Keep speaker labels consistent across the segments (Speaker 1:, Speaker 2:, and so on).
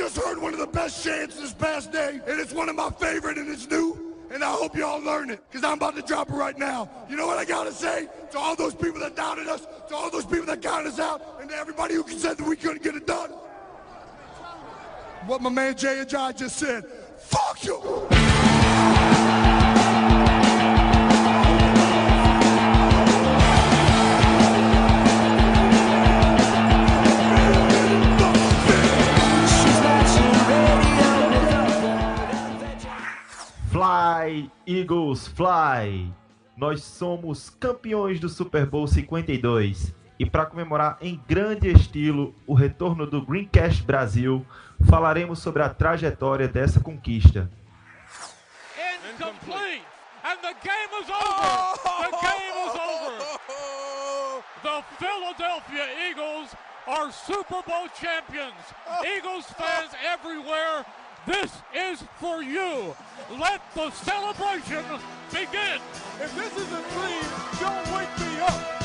Speaker 1: Just heard one of the best chants this past day, and it's one of my favorite, and it's new. And I hope y'all learn it, because I'm about to drop it right now. You know what I gotta say? To all those people that doubted us, to all those people that counted us out, and to everybody who said that we couldn't get it done. What my man Jay Ajay just said. Fuck you!
Speaker 2: Fly, Eagles, fly! Nós somos campeões do Super Bowl 52 e para comemorar em grande estilo o retorno do Greencast Brasil, falaremos sobre a trajetória dessa conquista.
Speaker 3: incomplete. And the game is over. The game is over. The Philadelphia Eagles are Super Bowl champions. Eagles fans everywhere, this is for you. Let the celebration begin.
Speaker 1: If this is a dream, don't wake me up.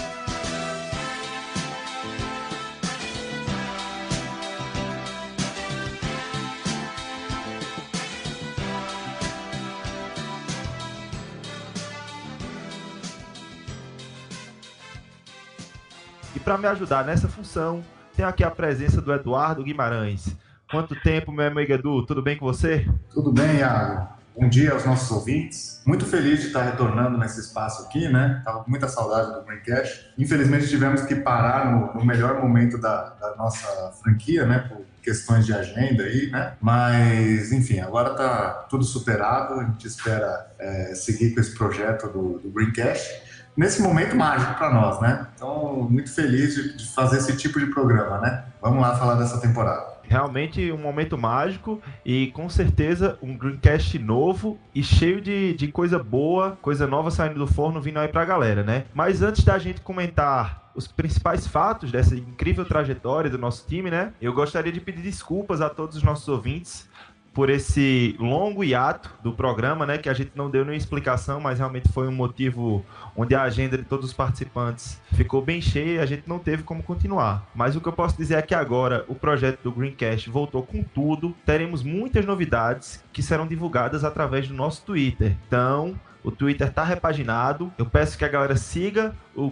Speaker 2: E para me ajudar nessa função, tenho aqui a presença do Eduardo Guimarães. Quanto tempo, meu amigo Edu? Tudo bem com você?
Speaker 4: Tudo bem, Iago? Bom dia aos nossos ouvintes. Muito feliz de estar retornando nesse espaço aqui, né? Tava com muita saudade do Greencast. Infelizmente tivemos que parar no, no melhor momento da, da, nossa franquia, né? Por questões de agenda aí, né? Mas, enfim, agora tá tudo superado. A gente espera é, seguir com esse projeto do, do Greencast nesse momento mágico para nós, né? Então, muito feliz de, de fazer esse tipo de programa, né? Vamos lá falar dessa temporada.
Speaker 2: Realmente um momento mágico e com certeza um Greencast novo e cheio de, de coisa boa, coisa nova saindo do forno vindo aí pra galera, né? Mas antes da gente comentar os principais fatos dessa incrível trajetória do nosso time, né? Eu gostaria de pedir desculpas a todos os nossos ouvintes por esse longo hiato do programa, né, que a gente não deu nenhuma explicação, mas realmente foi um motivo onde a agenda de todos os participantes ficou bem cheia e a gente não teve como continuar. Mas o que eu posso dizer é que agora o projeto do Greencast voltou com tudo, teremos muitas novidades que serão divulgadas através do nosso Twitter. Então, o Twitter tá repaginado. Eu peço que a galera siga o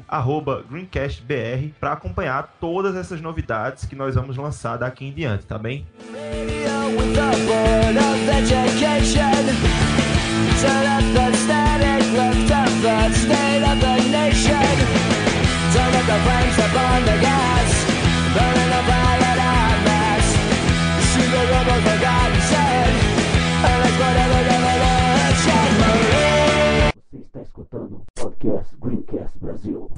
Speaker 2: GreencastBR para acompanhar todas essas novidades que nós vamos lançar daqui em diante, tá bem?
Speaker 5: with
Speaker 6: Você está escutando o podcast Greencast Brasil.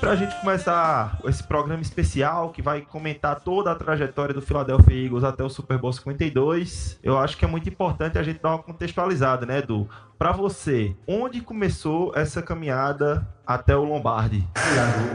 Speaker 2: E pra gente começar esse programa especial que vai comentar toda a trajetória do Philadelphia Eagles até o Super Bowl 52, eu acho que é muito importante a gente dar uma contextualizada, né, Edu? Pra você, onde começou essa caminhada até o Lombardi?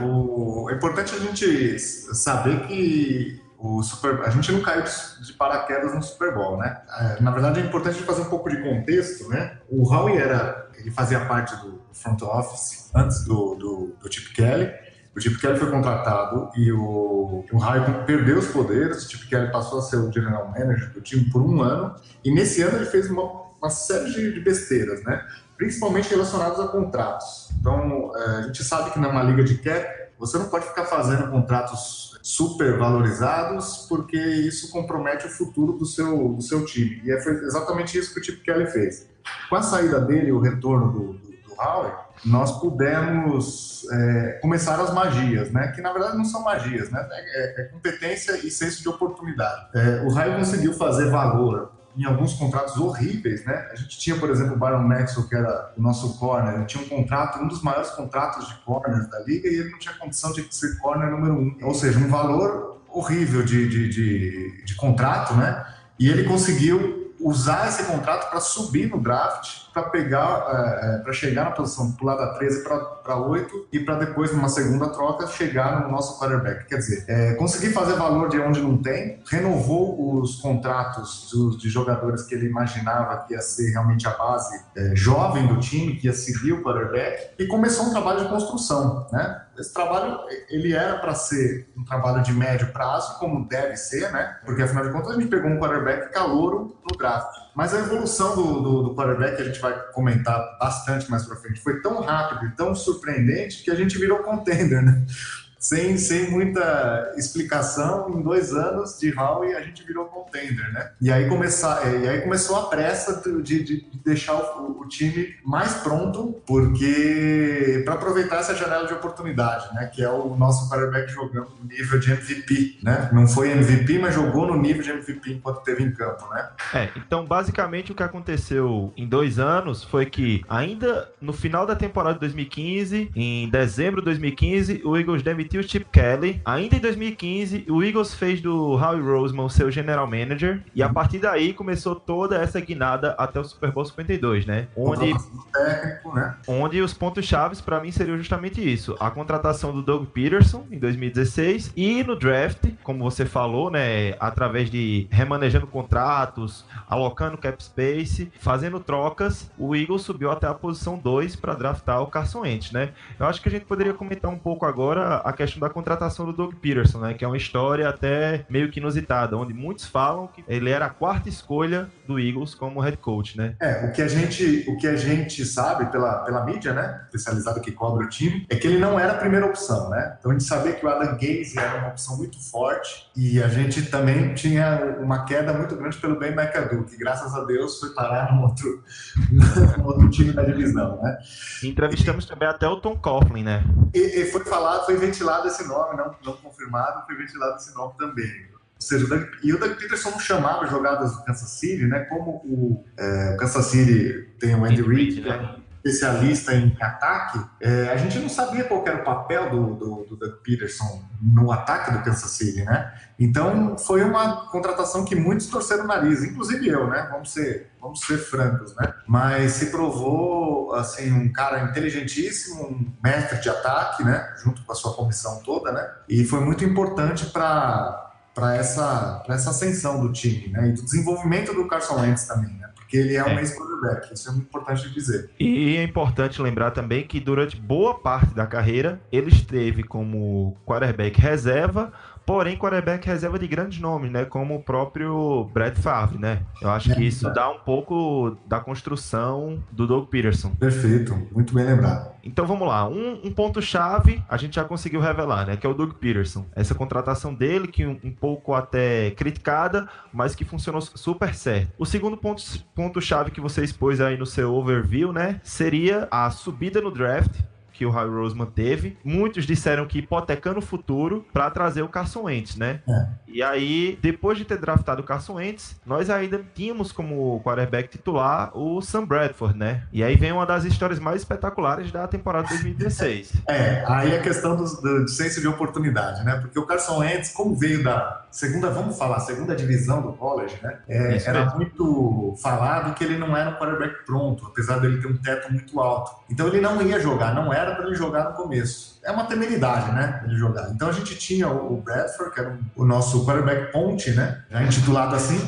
Speaker 4: O- é importante a gente saber que o Super, a gente não caiu de paraquedas no Super Bowl, né? É, Na verdade, é importante fazer um pouco de contexto, né? O Howie era, ele fazia parte do front office antes do, do, do Chip Kelly. O Chip Kelly foi contratado e o, o Howie perdeu os poderes. O Chip Kelly passou a ser o general manager do time por um ano. E nesse ano ele fez uma, uma série de, de besteiras, né? Principalmente relacionadas a contratos. Então, é, a gente sabe que numa liga de cap, Você não pode ficar fazendo contratos super valorizados, porque isso compromete o futuro do seu, do seu time. E foi exatamente isso que o Chip Kelly fez. Com a saída dele, o retorno do, do, do Howie, nós pudemos é, começar as magias, né? Que na verdade não são magias, né? É, é competência e senso de oportunidade. É, o Raio conseguiu fazer valor em alguns contratos horríveis, né? A gente tinha, por exemplo, o Byron Maxwell, que era o nosso corner, ele tinha um contrato, um dos maiores contratos de corners da liga, e ele não tinha condição de ser corner número um. Ou seja, um valor horrível de, de, de, de contrato, né? E ele conseguiu usar esse contrato para subir no draft para pegar, é, é para chegar na posição, pular da 13 para 8 e para depois, numa segunda troca, chegar no nosso quarterback. Quer dizer, é, conseguir fazer valor de onde não tem, renovou os contratos dos, de jogadores que ele imaginava que ia ser realmente a base é, jovem do time, que ia seguir o quarterback, e começou um trabalho de construção, né? Esse trabalho, ele era para ser um trabalho de médio prazo, como deve ser, né? Porque, afinal de contas, a gente pegou um quarterback calouro no draft. Mas a evolução do, do, do quarterback, a gente vai comentar bastante mais para frente, foi tão rápido e tão surpreendente que a gente virou contender, né? Sem, sem muita explicação, em dois anos de Howie a gente virou contender, né? E aí, começar, é, e aí começou a pressa de, de deixar o, o, time mais pronto, porque para aproveitar essa janela de oportunidade, né? Que é o nosso quarterback jogando no nível de MVP, né? Não foi MVP, mas jogou no nível de MVP enquanto teve em campo, né?
Speaker 2: É, então basicamente o que aconteceu em dois anos foi que ainda no final da temporada de 2015, em dezembro de 2015, o Eagles demitiu o Chip Kelly. Ainda em 2015, o Eagles fez do Howie Roseman seu general manager. E a partir daí começou toda essa guinada até o Super Bowl 52, né? Onde,
Speaker 4: técnico, né?
Speaker 2: onde os pontos chaves para mim seriam justamente isso: a contratação do Doug Peterson em 2016 e no draft, como você falou, né? Através de remanejando contratos, alocando cap space, fazendo trocas, o Eagles subiu até a posição 2 para draftar o Carson Wentz, né? Eu acho que a gente poderia comentar um pouco agora a questão da contratação do Doug Peterson, né? Que é uma história até meio que inusitada, onde muitos falam que ele era a quarta escolha do Eagles como head coach, né?
Speaker 4: É, o que a gente, o que a gente sabe pela, pela mídia, né? Especializada que cobre o time, é que ele não era a primeira opção, né? Então a gente sabia que o Adam Gaze era uma opção muito forte e a gente também tinha uma queda muito grande pelo Ben McAdoo, que graças a Deus foi parar no outro, no outro time da divisão, né?
Speaker 2: Entrevistamos e, também até o Tom Coughlin, né?
Speaker 4: E, e foi falado, foi ventilado ventilado esse nome, não, não confirmado, foi ventilado esse nome também. Ou seja, o Doug, e o Doug Peterson não chamava jogadas do Kansas City, né? Como o, é, o Kansas City tem o Andy Reid, né? Especialista em ataque, é, a gente não sabia qual era o papel do, do, do Doug Peterson no ataque do Kansas City, né? Então foi uma contratação que muitos torceram o nariz, inclusive eu, né? Vamos ser, vamos ser francos, né? Mas se provou assim um cara inteligentíssimo, um mestre de ataque, né? Junto com a sua comissão toda, né? E foi muito importante para para essa, essa ascensão do time, né? E do desenvolvimento do Carson Wentz também, né? Porque ele é um é. ex-quarterback, isso é muito importante dizer.
Speaker 2: E é importante lembrar também que durante boa parte da carreira ele esteve como quarterback reserva porém quarterback reserva de grandes nomes, né? Como o próprio Brett Favre, né? Eu acho que isso dá um pouco da construção do Doug Peterson.
Speaker 4: Perfeito, muito bem lembrado.
Speaker 2: Então vamos lá, um, um ponto-chave a gente já conseguiu revelar, né? Que é o Doug Peterson. Essa contratação dele, que um, um pouco até criticada, mas que funcionou super certo. O segundo ponto-chave ponto que você expôs aí no seu overview, né? Seria a subida no draft que o Harry Roseman teve. Muitos disseram que hipotecando o futuro para trazer o Carson Wentz, né? É. E aí, depois de ter draftado o Carson Wentz, nós ainda tínhamos como quarterback titular o Sam Bradford, né? E aí vem uma das histórias mais espetaculares da temporada 2016.
Speaker 4: é, aí a questão do, do, senso de oportunidade, né? Porque o Carson Wentz, como veio da segunda, vamos falar, segunda divisão do college, né? É, era mesmo. muito falado que ele não era um quarterback pronto, apesar dele ter um teto muito alto. Então ele não ia jogar, não era para ele jogar no começo. É uma temeridade, né? Ele jogar. Então a gente tinha o Bradford, que era o nosso quarterback ponte, né? Já intitulado assim,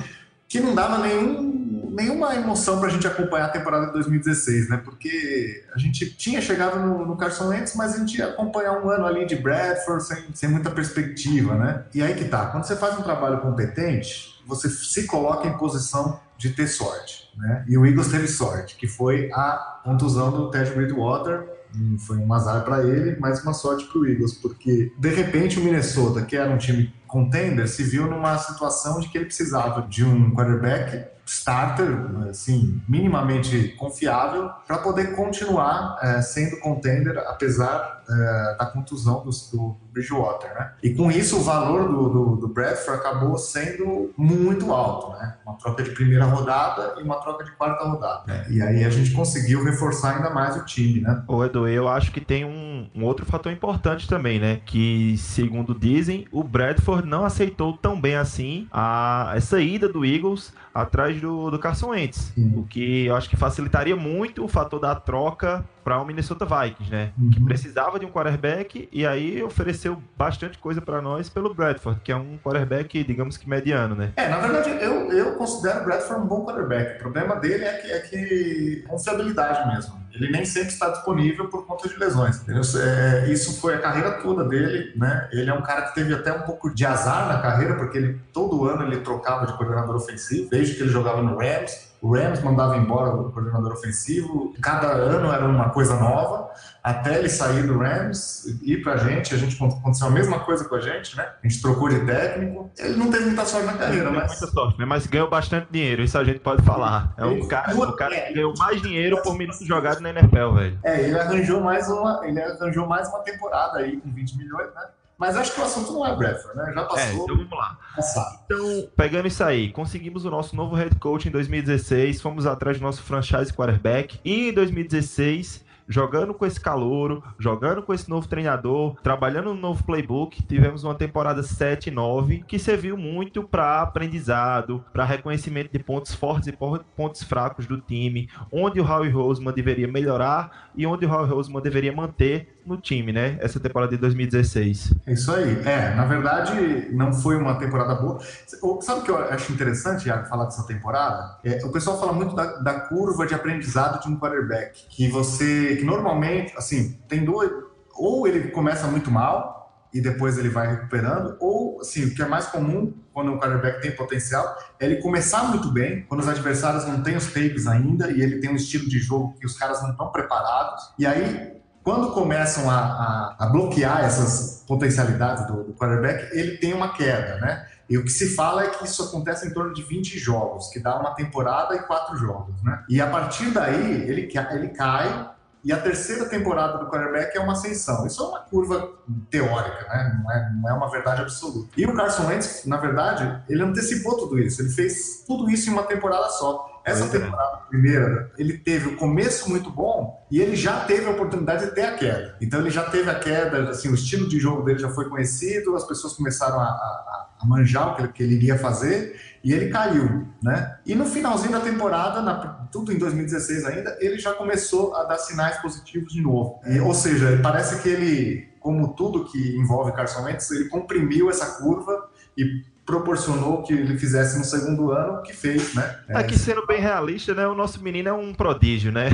Speaker 4: que não dava nenhum, nenhuma emoção para a gente acompanhar a temporada de 2016, né? Porque a gente tinha chegado no, no Carson Wentz, mas a gente ia acompanhar um ano ali de Bradford sem, sem muita perspectiva, né? E aí que tá. Quando você faz um trabalho competente, você se coloca em posição de ter sorte, né? E o Eagles teve sorte, que foi a contusão do Ted Bridgewater Hum, Foi um azar para ele, mas uma sorte para o Eagles, porque de repente o Minnesota, que era um time contender, se viu numa situação de que ele precisava de um quarterback starter, assim, minimamente confiável, para poder continuar eh, sendo contender, apesar eh, da contusão do, do Bridgewater, né? E com isso o valor do, do, do Bradford acabou sendo muito alto, né? Uma troca de primeira rodada e uma troca de quarta rodada. né? E aí a gente conseguiu reforçar ainda mais o time, né?
Speaker 2: Ô Edu, eu acho que tem um, um outro fator importante também, né? Que, segundo dizem, o Bradford não aceitou tão bem assim a, essa ida do Eagles atrás do, do Carson Wentz.
Speaker 4: Sim.
Speaker 2: O que eu acho que facilitaria muito o fator da troca para o Minnesota Vikings, né? Que
Speaker 4: Uhum.
Speaker 2: precisava de um quarterback e aí ofereceu bastante coisa para nós pelo Bradford, que é um quarterback, digamos que mediano, né?
Speaker 4: É, na verdade, eu, eu considero o Bradford um bom quarterback. O problema dele é que, é que confiabilidade mesmo. Ele nem sempre está disponível por conta de lesões. É, isso foi a carreira toda dele, né? Ele é um cara que teve até um pouco de azar na carreira, porque ele todo ano ele trocava de coordenador ofensivo, desde que ele jogava no Rams. O Rams mandava embora o coordenador ofensivo, cada ano era uma coisa nova, até ele sair do Rams e ir pra gente. A gente aconteceu a mesma coisa com a gente, né? A gente trocou de técnico. Ele não teve muita sorte na carreira, mas
Speaker 2: muita sorte, né? Mas ganhou bastante dinheiro, isso a gente pode falar. É um cara, o cara que ganhou mais dinheiro por minuto jogado na NFL, velho.
Speaker 4: É, ele arranjou mais uma, ele arranjou mais uma temporada aí com 20 milhões, né? Mas acho que o assunto não é Bradford, né? Já
Speaker 2: É,
Speaker 4: passou,
Speaker 2: então vamos lá.
Speaker 4: passado.
Speaker 2: Então, pegando isso aí, conseguimos o nosso novo head coach em 2016, fomos atrás do nosso franchise quarterback e em 2016, jogando com esse calouro, jogando com esse novo treinador, trabalhando no novo playbook, tivemos uma temporada 7 e 9 que serviu muito para aprendizado, para reconhecimento de pontos fortes e pontos fracos do time, onde o Howie Roseman deveria melhorar e onde o Howie Roseman deveria manter no time, né? Essa temporada de 2016.
Speaker 4: É isso aí. É, na verdade, não foi uma temporada boa. Sabe o que eu acho interessante, Iago, falar dessa temporada? É, o pessoal fala muito da, da curva de aprendizado de um quarterback. Que você, que normalmente, assim, tem duas. Ou ele começa muito mal e depois ele vai recuperando, ou, assim, o que é mais comum quando o quarterback tem potencial é ele começar muito bem, quando os adversários não têm os tapes ainda e ele tem um estilo de jogo que os caras não estão preparados. E aí, quando começam a, a- a bloquear essas potencialidades do, do quarterback, ele tem uma queda, né? E o que se fala é que isso acontece em torno de 20 jogos, que dá uma temporada e quatro jogos, né? E a partir daí, ele, ele cai, e a terceira temporada do quarterback é uma ascensão. Isso é uma curva teórica, né? Não é, não é uma verdade absoluta. E o Carson Wentz, na verdade, ele antecipou tudo isso. Ele fez tudo isso em uma temporada só. Essa
Speaker 2: é.
Speaker 4: temporada primeira, ele teve o começo muito bom e ele já teve a oportunidade de ter a queda. Então ele já teve a queda, assim, o estilo de jogo dele já foi conhecido, as pessoas começaram a, a- a manjar o que ele, que ele iria fazer e ele caiu, né? E no finalzinho da temporada, na- tudo em 2016 ainda, ele já começou a dar sinais positivos de novo. E, ou seja, parece que ele, como tudo que envolve Carson Wentz, ele comprimiu essa curva e proporcionou que ele fizesse no segundo ano o que fez, né?
Speaker 2: Aqui sendo bem realista, né? O nosso menino é um prodígio, né?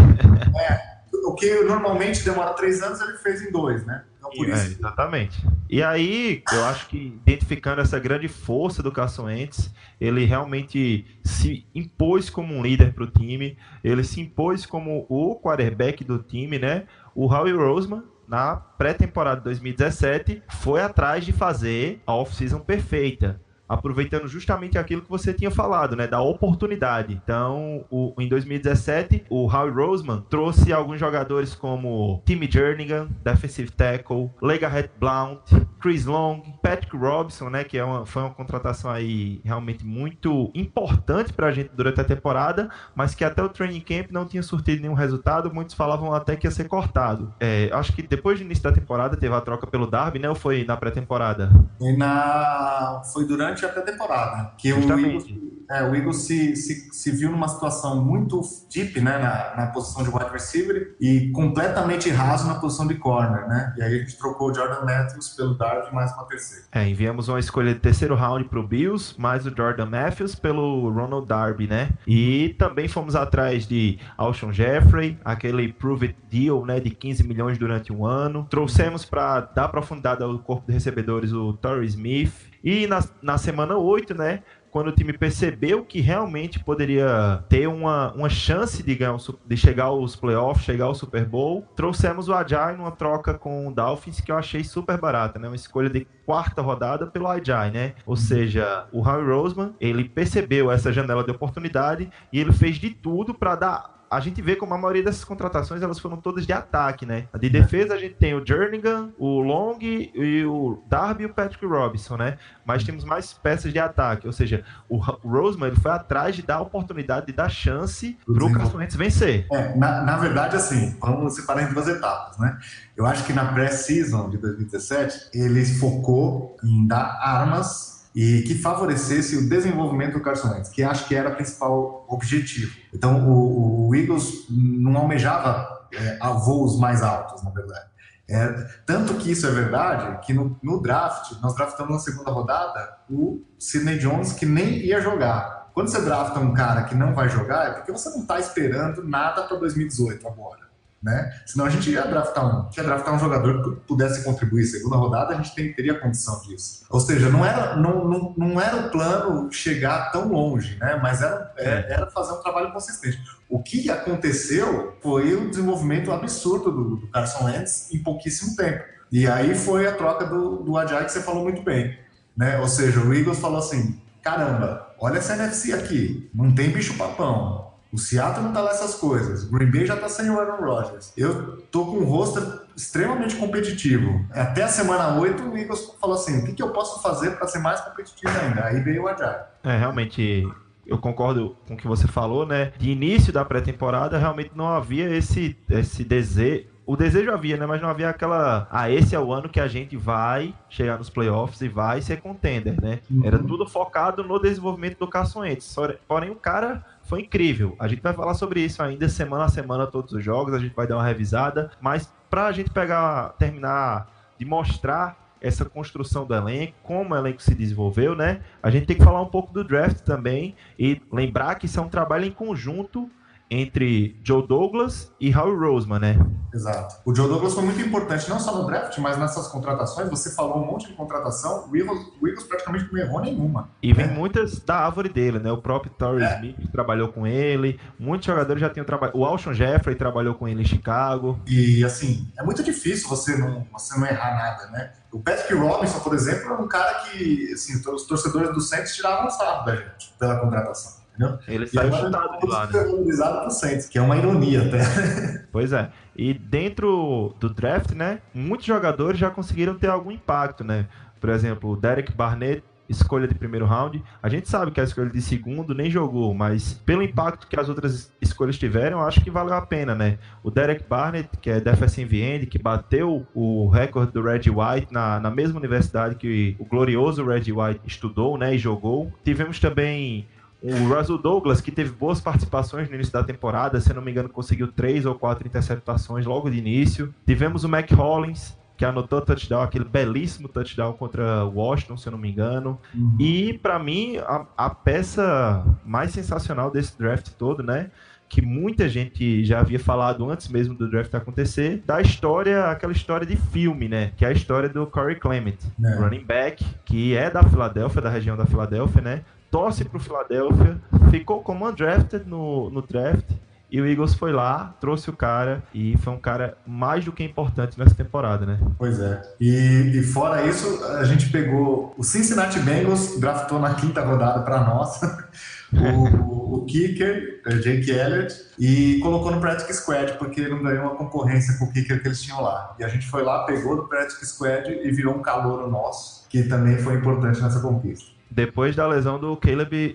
Speaker 4: O que normalmente demora três anos, ele fez em dois, né? Por
Speaker 2: É,
Speaker 4: isso.
Speaker 2: exatamente. E aí, eu acho que identificando essa grande força do Carson Wentz, ele realmente se impôs como um líder para o time, ele se impôs como o quarterback do time, né? O Howie Roseman, na pré-temporada de 2017, foi atrás de fazer a off-season perfeita. Aproveitando justamente aquilo que você tinha falado, né? Da oportunidade. Então, o- em 2017, o Howie Roseman trouxe alguns jogadores como Timmy Jernigan, defensive tackle, Legarrette Blount, Chris Long, Patrick Robinson, né? Que é uma, foi uma contratação aí realmente muito importante pra gente durante a temporada, mas que até o training camp não tinha surtido nenhum resultado. Muitos falavam até que ia ser cortado. É, acho que depois do início da temporada teve a troca pelo Darby, né? Ou foi na pré-temporada?
Speaker 4: E na... Foi durante a pré-temporada. Que o. Eagles, é, o Eagles se, se, se viu numa situação muito deep né, na, na posição de wide receiver e completamente raso na posição de corner, né? E aí a gente trocou o Jordan Matthews pelo Darby mais uma terceira.
Speaker 2: É, enviamos uma escolha de terceiro round pro Bills, mais o Jordan Matthews pelo Ronald Darby, né? E também fomos atrás de Alshon Jeffrey, aquele Prove It Deal, né, de 15 milhões durante um ano. Trouxemos para dar profundidade ao corpo de recebedores o Torrey Smith. E na, na semana 8, né, quando o time percebeu que realmente poderia ter uma, uma chance de, ganhar um, de chegar aos playoffs, chegar ao Super Bowl, trouxemos o Ajay numa troca com o Dolphins que eu achei super barata, né? Uma escolha de quarta rodada pelo Ajay, né? Ou seja, o Harry Roseman, ele percebeu essa janela de oportunidade e ele fez de tudo para dar a gente vê como a maioria dessas contratações elas foram todas de ataque, né? De defesa a gente tem o Jernigan, o Long e o Darby e o Patrick Robinson, né? Mas temos mais peças de ataque, ou seja, o Roseman ele foi atrás de dar oportunidade, de dar chance para o Carson Wentz vencer.
Speaker 4: É, na, na verdade, assim, vamos separar em duas etapas, né? Eu acho que na pré-season de 2017 ele focou em dar armas e que favorecesse o desenvolvimento do Carson Wentz, que acho que era o principal objetivo. Então, o, o Eagles não almejava é, voos mais altos, na verdade. É, tanto que isso é verdade, que no, no, draft, nós draftamos na segunda rodada o Sidney Jones, que nem ia jogar. Quando você drafta um cara que não vai jogar, é porque você não está esperando nada para 2018 agora né? Senão a gente ia draftar um, ia draftar um jogador que pudesse contribuir. Segunda rodada a gente tem, teria condição disso. Ou seja, não era, não, não, não era o plano chegar tão longe, né? Mas era, é, era fazer um trabalho consistente. O que aconteceu foi o desenvolvimento absurdo do, do Carson Wentz em pouquíssimo tempo. E aí foi a troca do, do Ajay que você falou muito bem, né? Ou seja, o Eagles falou assim: caramba, olha essa NFC aqui, não tem bicho papão. O Seattle não tá lá essas coisas. O Green Bay já tá sem o Aaron Rodgers. Eu tô com um roster extremamente competitivo. Até a semana 8, o Eagles falou assim: o que, que eu posso fazer para ser mais competitivo ainda? Aí veio o Ajay.
Speaker 2: É, realmente. Eu concordo com o que você falou, né? De início da pré-temporada, realmente não havia esse, esse desejo, o desejo havia, né? Mas não havia aquela. Ah, esse é o ano que a gente vai chegar nos playoffs e vai ser contender, né? Uhum. Era tudo focado no desenvolvimento do Carson Wentz. Porém, o cara foi incrível. A gente vai falar sobre isso ainda semana a semana, todos os jogos, a gente vai dar uma revisada, mas para a gente pegar, terminar de mostrar essa construção do elenco, como o elenco se desenvolveu, né? A gente tem que falar um pouco do draft também e lembrar que isso é um trabalho em conjunto entre Joe Douglas e Howie Roseman, né?
Speaker 4: Exato. O Joe Douglas foi muito importante, não só no draft, mas nessas contratações. Você falou um monte de contratação, o Eagles, o Eagles praticamente não errou nenhuma.
Speaker 2: E vem muitas da árvore dele, né? O próprio Torrey é. Smith trabalhou com ele, muitos jogadores já tinham trabalhado. O Alshon Jeffrey trabalhou com ele em Chicago.
Speaker 4: E assim, é muito difícil você não, você não errar nada, né? O Patrick Robinson, por exemplo, é um cara que assim, os torcedores do Saints tiravam sarro da gente pela contratação. Entendeu?
Speaker 2: Ele saiu chutado de lá, né?
Speaker 4: Saints, que é uma ironia até.
Speaker 2: Pois é. E dentro do draft, né, muitos jogadores já conseguiram ter algum impacto, né? Por exemplo, o Derek Barnett, escolha de primeiro round. A gente sabe que a escolha de segundo nem jogou, mas pelo impacto que as outras escolhas tiveram, acho que valeu a pena, né? O Derek Barnett, que é defensive end, que bateu o recorde do Red White na, na mesma universidade que o glorioso Red White estudou, né, e jogou. Tivemos também o Russell Douglas, que teve boas participações no início da temporada, se não me engano, conseguiu três ou quatro interceptações logo de início. Tivemos o Mac Hollins, que anotou touchdown, aquele belíssimo touchdown contra Washington, se eu não me engano. Uhum. E, para mim, a, a, peça mais sensacional desse draft todo, né? Que muita gente já havia falado antes mesmo do draft acontecer, da história, aquela história de filme, né? Que é a história do Corey Clement, é. running back, que é da Filadélfia, da região da Filadélfia, né? Torce para o Philadelphia, ficou como undrafted no, no draft. E o Eagles foi lá, trouxe o cara e foi um cara mais do que importante nessa temporada, né?
Speaker 4: Pois é. E, e fora isso, a gente pegou o Cincinnati Bengals, draftou na quinta rodada para nós. o, o kicker, Jake Elliott, e colocou no Practice Squad, porque ele não ganhou uma concorrência com o kicker que eles tinham lá. E a gente foi lá, pegou no Practice Squad e virou um calor nosso, que também foi importante nessa conquista
Speaker 2: depois da lesão do Caleb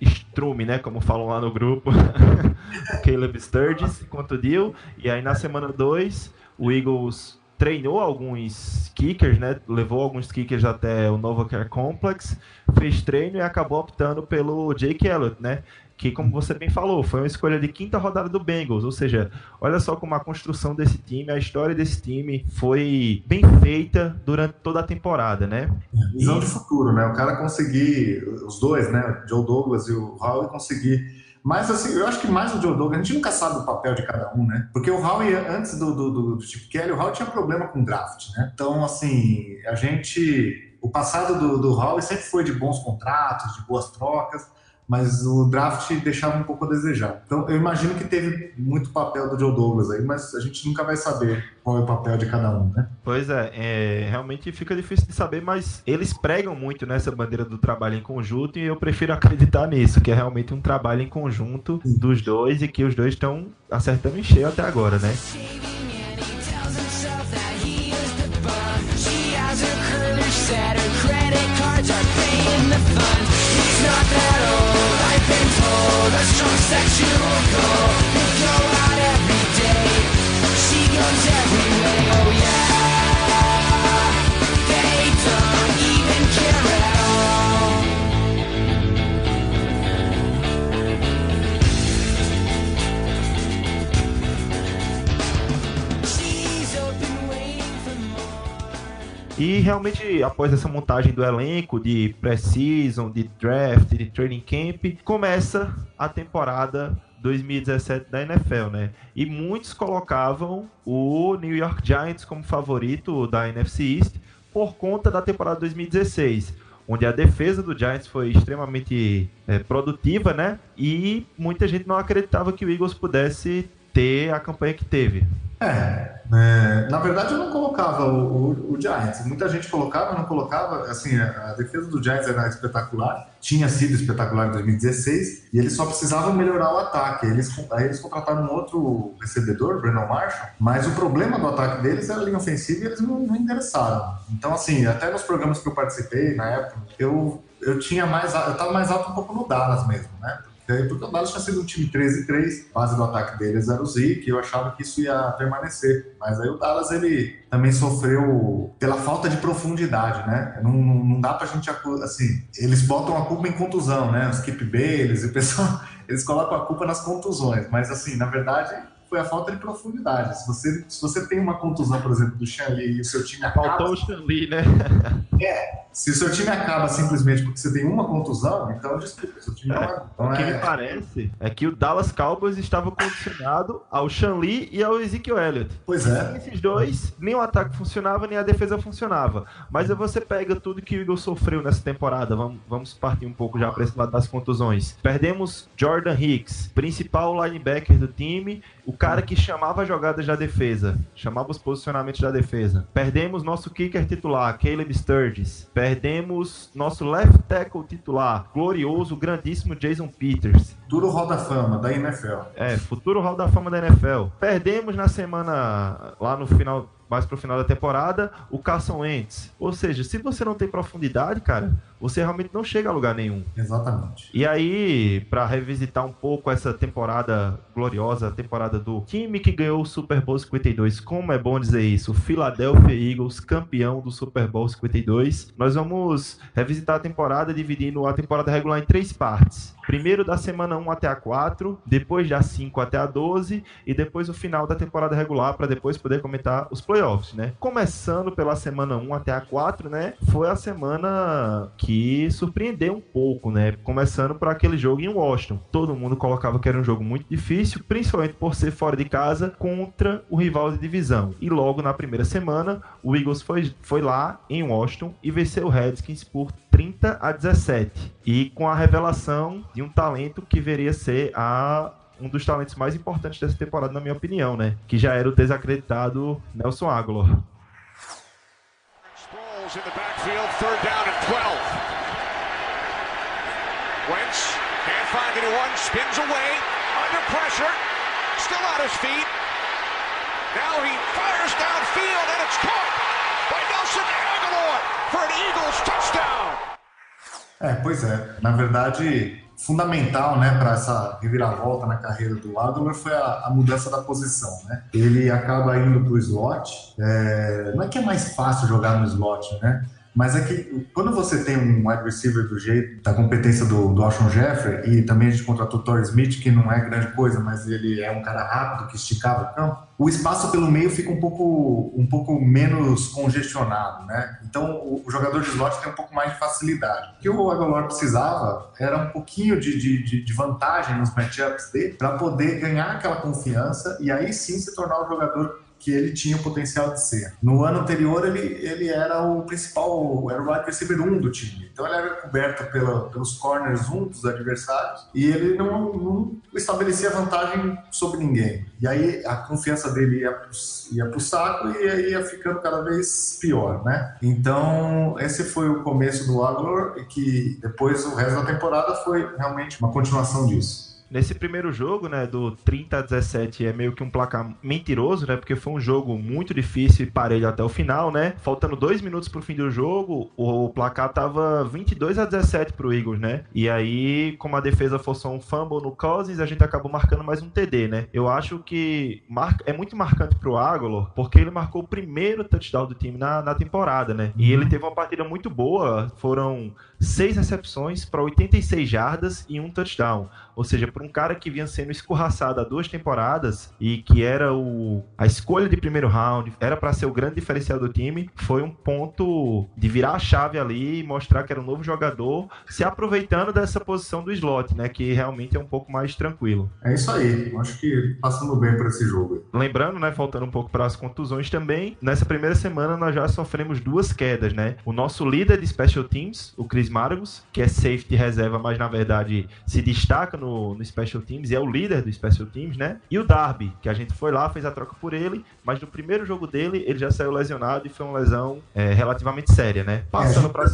Speaker 2: Strume, né? Como falam lá no grupo. Caleb Sturgis contundiu. E aí na semana 2, o Eagles treinou alguns kickers, né? Levou alguns kickers até o Nova Care Complex, fez treino e acabou optando pelo Jake Elliott, né? Que, como você bem falou, foi uma escolha de quinta rodada do Bengals. Ou seja, olha só como a construção desse time, a história desse time foi bem feita durante toda a temporada, né?
Speaker 4: Visão e... de futuro, né? O cara conseguir, os dois, né? Joe Douglas e o Howie conseguir mas assim, eu acho que mais o Joe Douglas, a gente nunca sabe o papel de cada um, né? Porque o Howie, antes do, do, do Chip Kelly, o Howie tinha problema com draft, né? Então, assim, a gente o passado do, do Howie sempre foi de bons contratos, de boas trocas, mas o draft deixava um pouco a desejar. Então, eu imagino que teve muito papel do Joe Douglas aí, mas a gente nunca vai saber qual é o papel de cada um, né?
Speaker 2: Pois é, é, realmente fica difícil de saber, mas eles pregam muito nessa bandeira do trabalho em conjunto e eu prefiro acreditar nisso, que é realmente um trabalho em conjunto dos dois e que os dois estão acertando em cheio até agora, né?
Speaker 5: not that old. Strong sexual call We go out every day. She goes every oh yeah.
Speaker 2: E realmente, após essa montagem do elenco de pré-season, de draft, de training camp, começa a temporada 2017 da NFL, né? E muitos colocavam o New York Giants como favorito da NFC East por conta da temporada 2016, onde a defesa do Giants foi extremamente é, produtiva, né? E muita gente não acreditava que o Eagles pudesse ter a campanha que teve.
Speaker 4: É, é, na verdade eu não colocava o, o, o, Giants. Muita gente colocava, não colocava. Assim, a, a, defesa do Giants era espetacular, tinha sido espetacular em 2016 e eles só precisavam melhorar o ataque. Eles, aí eles contrataram um outro recebedor, Brandon Marshall, mas o problema do ataque deles era a linha ofensiva e eles não, não interessaram. Então, assim, até nos programas que eu participei na época, eu eu tinha mais, eu tava mais alto um pouco no Dallas mesmo, né? Porque o Dallas tinha sido um time 13-3, base do ataque deles era o Zeke, e eu achava que isso ia permanecer. Mas aí o Dallas, ele também sofreu pela falta de profundidade, né? Não, não dá pra gente, assim, eles botam a culpa em contusão, né? Os Skip Bayless, o pessoal, eles colocam a culpa nas contusões, mas assim, na verdade, foi a falta de profundidade. Se você, se você tem uma contusão, por exemplo, do Shanley e o seu time acaba...
Speaker 2: Faltou o Shanley, né?
Speaker 4: É, se o seu time acaba simplesmente porque você tem uma contusão, então desculpa, seu time não é.
Speaker 2: O que
Speaker 4: é...
Speaker 2: me parece é que o Dallas Cowboys estava condicionado ao Shanley e ao Ezekiel Elliott.
Speaker 4: Pois é.
Speaker 2: E esses dois, nem o ataque funcionava, nem a defesa funcionava. Mas aí você pega tudo que o Eagles sofreu nessa temporada, vamos, vamos partir um pouco já para esse lado das contusões. Perdemos Jordan Hicks, principal linebacker do time, o cara que chamava as jogadas da defesa, chamava os posicionamentos da defesa. Perdemos nosso kicker titular, Caleb Sturgis. Perdemos nosso left tackle titular, glorioso, grandíssimo Jason Peters.
Speaker 4: Futuro Hall da Fama da NFL.
Speaker 2: É, futuro Hall da Fama da NFL. Perdemos na semana, lá no final mais pro final da temporada, o Carson Wentz. Ou seja, se você não tem profundidade, cara, você realmente não chega a lugar nenhum.
Speaker 4: Exatamente.
Speaker 2: E aí, para revisitar um pouco essa temporada gloriosa, a temporada do time que ganhou o Super Bowl 52, como é bom dizer isso, o Philadelphia Eagles, campeão do Super Bowl 52, nós vamos revisitar a temporada dividindo a temporada regular em três partes. Primeiro da semana 1 até a 4, depois da 5 até a 12 e depois o final da temporada regular para depois poder comentar os playoffs, né? Começando pela semana 1 até a 4, né? Foi a semana que surpreendeu um pouco, né? Começando por aquele jogo em Washington. Todo mundo colocava que era um jogo muito difícil, principalmente por ser fora de casa contra o rival de divisão. E logo na primeira semana, o Eagles foi, foi lá em Washington e venceu o Redskins por 30 a 17. E com a revelação de um talento que veria ser a um dos talentos mais importantes dessa temporada, na minha opinião, né? Que já era o desacreditado Nelson Aguilar. Wentz can't find anyone, spins away, under pressure, still on his feet. Now he fires downfield and it's caught by Nelson Aguilar for an Eagles touchdown.
Speaker 4: É, pois é. Na verdade, fundamental, né, para essa reviravolta na carreira do Aguilar foi a, a, mudança da posição, né? Ele acaba indo para o slot. É, não é que é mais fácil jogar no slot, né? Mas é que quando você tem um wide receiver do jeito, da competência do, do Alshon Jeffrey, e também a gente contratou o Torrey Smith, que não é grande coisa, mas ele é um cara rápido que esticava o campo, o espaço pelo meio fica um pouco, um pouco menos congestionado, né? Então o, o jogador de slot tem um pouco mais de facilidade. O que o Aguilar precisava era um pouquinho de, de, de vantagem nos matchups dele para poder ganhar aquela confiança e aí sim se tornar o jogador que ele tinha o potencial de ser. No ano anterior, ele, ele era o principal, era o wide receiver 1 do time. Então ele era coberto pela, pelos corners 1 dos adversários e ele não, não estabelecia vantagem sobre ninguém. E aí a confiança dele ia ia pro saco e aí ia ficando cada vez pior, né? Então, esse foi o começo do Aguilar e que depois o resto da temporada foi realmente uma continuação disso.
Speaker 2: Nesse primeiro jogo, né, do 30 a 17, é meio que um placar mentiroso, né, porque foi um jogo muito difícil e parelho até o final, né? Faltando dois minutos pro fim do jogo, o placar tava 22 a 17 pro Eagles, né? E aí, como a defesa forçou um fumble no Cousins, a gente acabou marcando mais um TD, né? Eu acho que é muito marcante pro Aguilar, porque ele marcou o primeiro touchdown do time na, na temporada, né? E ele teve uma partida muito boa, foram seis recepções para 86 jardas e um touchdown. Ou seja, para um cara que vinha sendo escorraçado há duas temporadas e que era o, a escolha de primeiro round, era para ser o grande diferencial do time, foi um ponto de virar a chave ali e mostrar que era um novo jogador, se aproveitando dessa posição do slot, né? Que realmente é um pouco mais tranquilo.
Speaker 4: É isso aí. Acho que passando bem por esse jogo.
Speaker 2: Lembrando, né? Faltando um pouco para as contusões também, nessa primeira semana nós já sofremos duas quedas, né? O nosso líder de special teams, o Chris Margus, que é safety reserva, mas na verdade se destaca no, no Special Teams e é o líder do Special Teams, né? E o Darby, que a gente foi lá, fez a troca por ele, mas no primeiro jogo dele ele já saiu lesionado e foi uma lesão é, relativamente séria, né?
Speaker 4: Passando é, para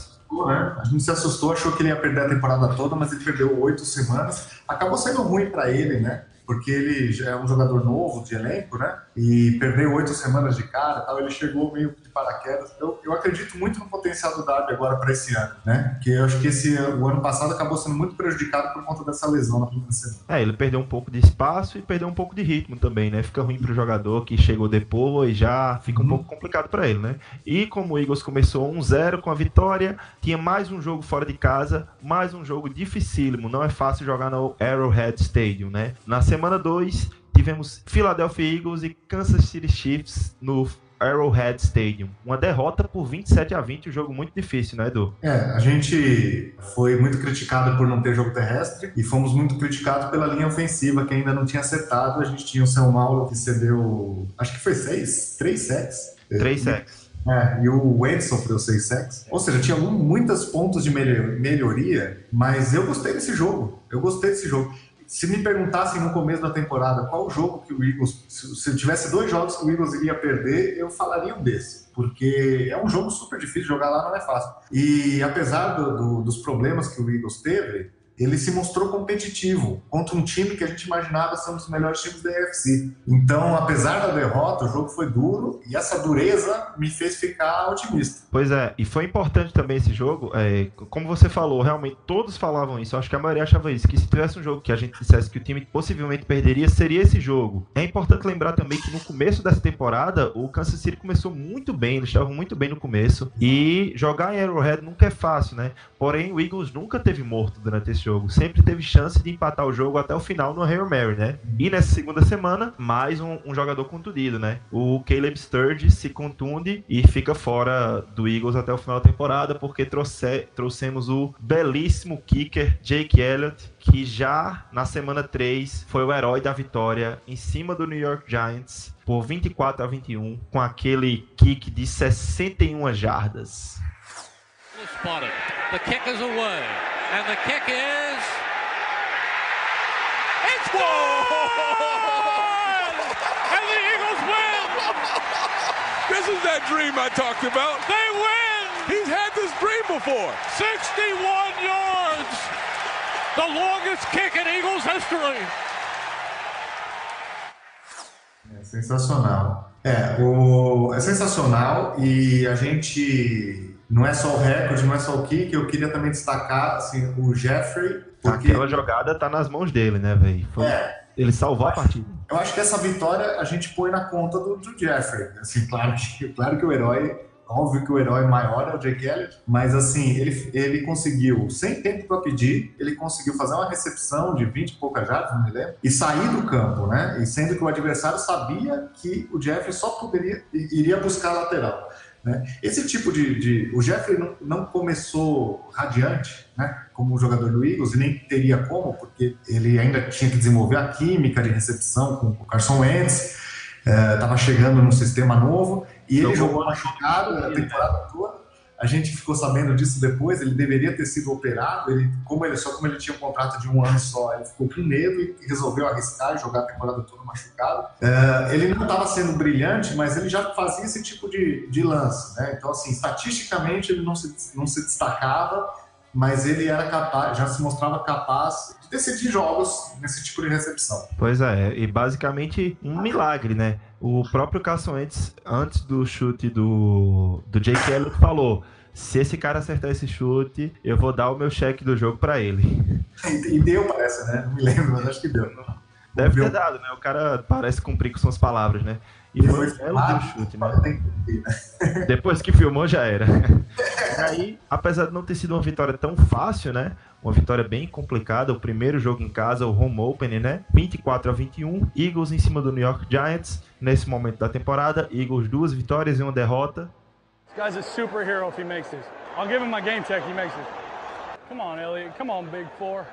Speaker 4: né? A gente se assustou, achou que ele ia perder a temporada toda, mas ele perdeu oito semanas. Acabou sendo ruim para ele, né? Porque ele já é um jogador novo de elenco, né? E perdeu oito semanas de cara, tal. Ele chegou meio paraquedas. Eu, eu acredito muito no potencial do Darby agora para esse ano, né? Porque eu acho que esse, o ano passado acabou sendo muito prejudicado por conta dessa lesão na primeira semana.
Speaker 2: É, ele perdeu um pouco de espaço e perdeu um pouco de ritmo também, né? Fica ruim para o jogador que chegou depois, já fica um uhum. pouco complicado para ele, né? E como o Eagles começou 1-0 com a vitória, tinha mais um jogo fora de casa, mais um jogo dificílimo. Não é fácil jogar no Arrowhead Stadium, né? Na semana 2, tivemos Philadelphia Eagles e Kansas City Chiefs no Arrowhead Stadium. Uma derrota por 27 a 20, um jogo muito difícil, né, Edu?
Speaker 4: É, a gente foi muito criticado por não ter jogo terrestre e fomos muito criticados pela linha ofensiva que ainda não tinha acertado. A gente tinha o São Paulo que cedeu, acho que foi seis, três sacks.
Speaker 2: Três sacks.
Speaker 4: É, e o Wade sofreu seis sacks. Ou seja, tinha muitos pontos de melhoria, mas eu gostei desse jogo. Eu gostei desse jogo se me perguntassem no começo da temporada qual jogo que o Eagles, se, eu tivesse dois jogos que o Eagles iria perder, eu falaria um desse, porque é um jogo super difícil, jogar lá não é fácil. E apesar do, do, dos problemas que o Eagles teve, ele se mostrou competitivo contra um time que a gente imaginava ser um dos melhores times da AFC. Então, apesar da derrota, o jogo foi duro e essa dureza me fez ficar otimista.
Speaker 2: Pois é, e foi importante também esse jogo. É, como você falou, realmente todos falavam isso. Acho que a maioria achava isso, que se tivesse um jogo que a gente dissesse que o time possivelmente perderia, seria esse jogo. É importante lembrar também que no começo dessa temporada, o Kansas City começou muito bem, eles estavam muito bem no começo. E jogar em Arrowhead nunca é fácil, né? Porém, o Eagles nunca teve morto durante esse jogo. Sempre teve chance de empatar o jogo até o final no Hail Mary, né? E nessa segunda semana, mais um, um jogador contundido, né? O Caleb Sturge se contunde e fica fora do Eagles até o final da temporada, porque trouxe, trouxemos o belíssimo kicker Jake Elliott, que já na semana 3 foi o herói da vitória em cima do New York Giants por 24 a 21, com aquele kick de 61 jardas. Spotted. The kick is away. And the kick is. It's
Speaker 3: gone! and the Eagles win! This is that dream I talked about. They win! He's had this dream before. 61 yards! The longest kick in Eagles history.
Speaker 4: É sensacional. É, o, é sensacional e a gente não é só o recorde, não é só o kick, eu queria também destacar assim, o Jeffrey.
Speaker 2: Porque... Aquela jogada tá nas mãos dele, né, velho? É, ele salvou a partida.
Speaker 4: Eu acho que essa vitória a gente põe na conta do, do Jeffrey. Assim, claro, que, claro que o herói, óbvio que o herói maior é o Jake Elliott, mas assim, ele, ele conseguiu, sem tempo para pedir, ele conseguiu fazer uma recepção de 20 e poucas jardas, não me lembro, e sair do campo, né? E sendo que o adversário sabia que o Jeffrey só poderia, iria buscar a lateral. Né? Esse tipo de, de, O Jeffrey não, não, começou radiante, né? como jogador do Eagles, e nem teria como, porque ele ainda tinha que desenvolver a química de recepção com o Carson Wentz. Estava chegando num sistema novo e ele
Speaker 2: Jogou
Speaker 4: jogou machucado a temporada toda. A gente ficou sabendo disso depois. Ele deveria ter sido operado. Ele, como ele, só como ele tinha um contrato de um ano só, ele ficou com medo e resolveu arriscar e jogar a temporada toda machucado. É, ele não estava sendo brilhante, mas ele já fazia esse tipo de, de lance. Né? Então, assim, estatisticamente ele não se, não se destacava, mas ele era capaz, já se mostrava capaz de decidir jogos nesse tipo de recepção.
Speaker 2: Pois é, e basicamente um milagre, né? O próprio Carson Wentz, antes do chute do, do Jake Elliott, falou: se esse cara acertar esse chute, eu vou dar o meu cheque do jogo pra ele.
Speaker 4: E, deu, parece, né? Não me lembro, mas acho que deu.
Speaker 2: Deve ter dado, né? O cara parece cumprir com suas palavras, né? E foi belo
Speaker 4: filmado,
Speaker 2: chute, né? Depois que filmou, já era. E aí, apesar de não ter sido uma vitória tão fácil, né? Uma vitória bem complicada. O primeiro jogo em casa, o home opening, né? 24 a 21. Eagles em cima do New York Giants. Nesse momento da temporada, Eagles duas vitórias e uma derrota.
Speaker 7: This guy's a superhero if he makes this. I'll give him my game check. He makes this. Come on, Elliot. Come on, big four.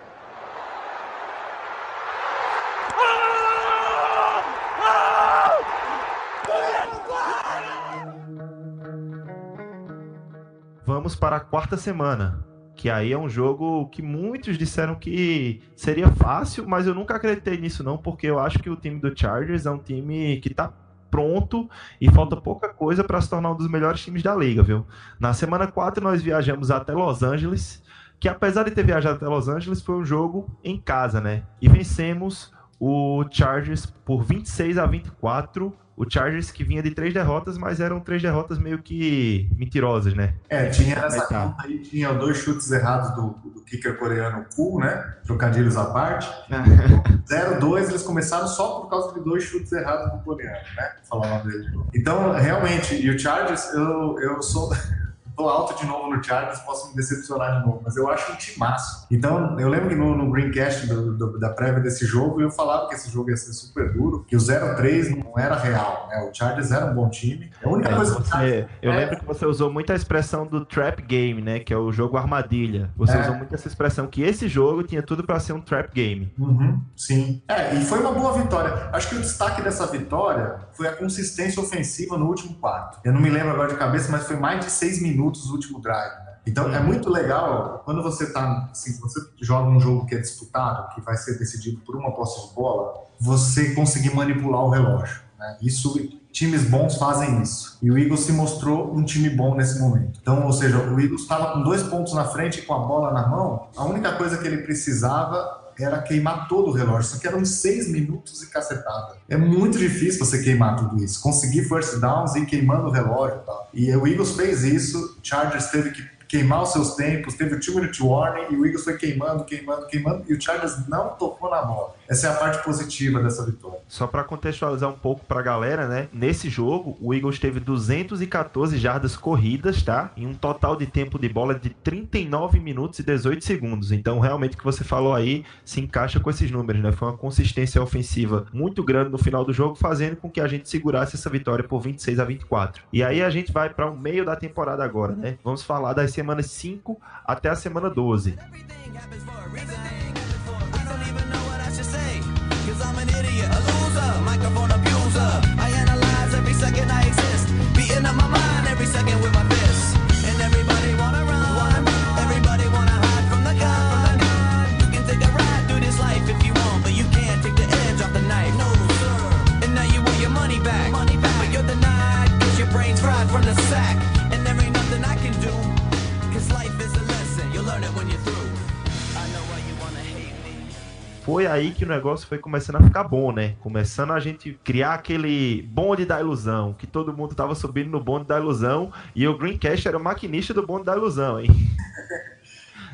Speaker 2: Vamos para a quarta semana. Que aí é um jogo que muitos disseram que seria fácil, mas eu nunca acreditei nisso não, porque eu acho que o time do Chargers é um time que tá pronto e falta pouca coisa para se tornar um dos melhores times da liga, viu? Na semana 4 nós viajamos até Los Angeles, que apesar de ter viajado até Los Angeles, foi um jogo em casa, né? E vencemos o Chargers por 26 a 24. O Chargers que vinha de três derrotas, mas eram três derrotas meio que mentirosas, né?
Speaker 4: É, tinha nessa
Speaker 2: Aí tá.
Speaker 4: conta aí, tinha dois chutes errados do, do kicker coreano Cool, né? Trocadilhos à parte. 0-2, eles começaram só por causa de dois chutes errados do coreano, né? Falar o nome dele. Então, realmente, e o Chargers, eu, eu sou. Tô alto de novo no Chargers, posso me decepcionar de novo, mas eu acho um timaço. Então, eu lembro que no, no Greencast do, do- da prévia desse jogo, eu falava que esse jogo ia ser super duro, que o 0-3 não era real, né? O Chargers era um bom time. A única
Speaker 2: É,
Speaker 4: coisa que
Speaker 2: você- eu
Speaker 4: é-
Speaker 2: lembro que você usou muito a expressão do trap game, né? Que é o jogo armadilha. Você
Speaker 4: É.
Speaker 2: usou muito essa expressão que esse jogo tinha tudo para ser um trap game.
Speaker 4: Uhum, sim. É, e foi uma boa vitória. Acho que o destaque dessa vitória foi a consistência ofensiva no último quarto. Eu não me lembro agora de cabeça, mas foi mais de seis minutos o último drive. né? Então é muito legal quando você tá, assim, você joga um jogo que é disputado, que vai ser decidido por uma posse de bola, você conseguir manipular o relógio. né? Isso times bons fazem isso. E o Eagles se mostrou um time bom nesse momento. Então, ou seja, o Eagles estava com dois pontos na frente e com a bola na mão. A única coisa que ele precisava era queimar todo o relógio. Só que eram seis minutos e cacetada. É muito difícil você queimar tudo isso. Conseguir first downs e ir queimando o relógio e tal. E o Eagles fez isso. O Chargers teve que queimar os seus tempos, teve o two minute warning e o Eagles foi queimando, queimando, queimando e o Chargers não tocou na bola. Essa é a parte positiva dessa vitória.
Speaker 2: Só para contextualizar um pouco pra galera, né? Nesse jogo, o Eagles teve 214 jardas corridas, tá? Em um total de tempo de bola de 39 minutos e 18 segundos. Então, realmente o que você falou aí se encaixa com esses números, né? Foi uma consistência ofensiva muito grande no final do jogo, fazendo com que a gente segurasse essa vitória por 26 a 24. E aí a gente vai para o meio da temporada agora, né? Vamos falar das semanas 5 até a semana 12. Foi aí que o negócio foi começando a ficar bom, né? Começando a gente criar aquele bonde da ilusão, que todo mundo tava subindo no bonde da ilusão, e o Greencast era o maquinista do bonde da ilusão, hein?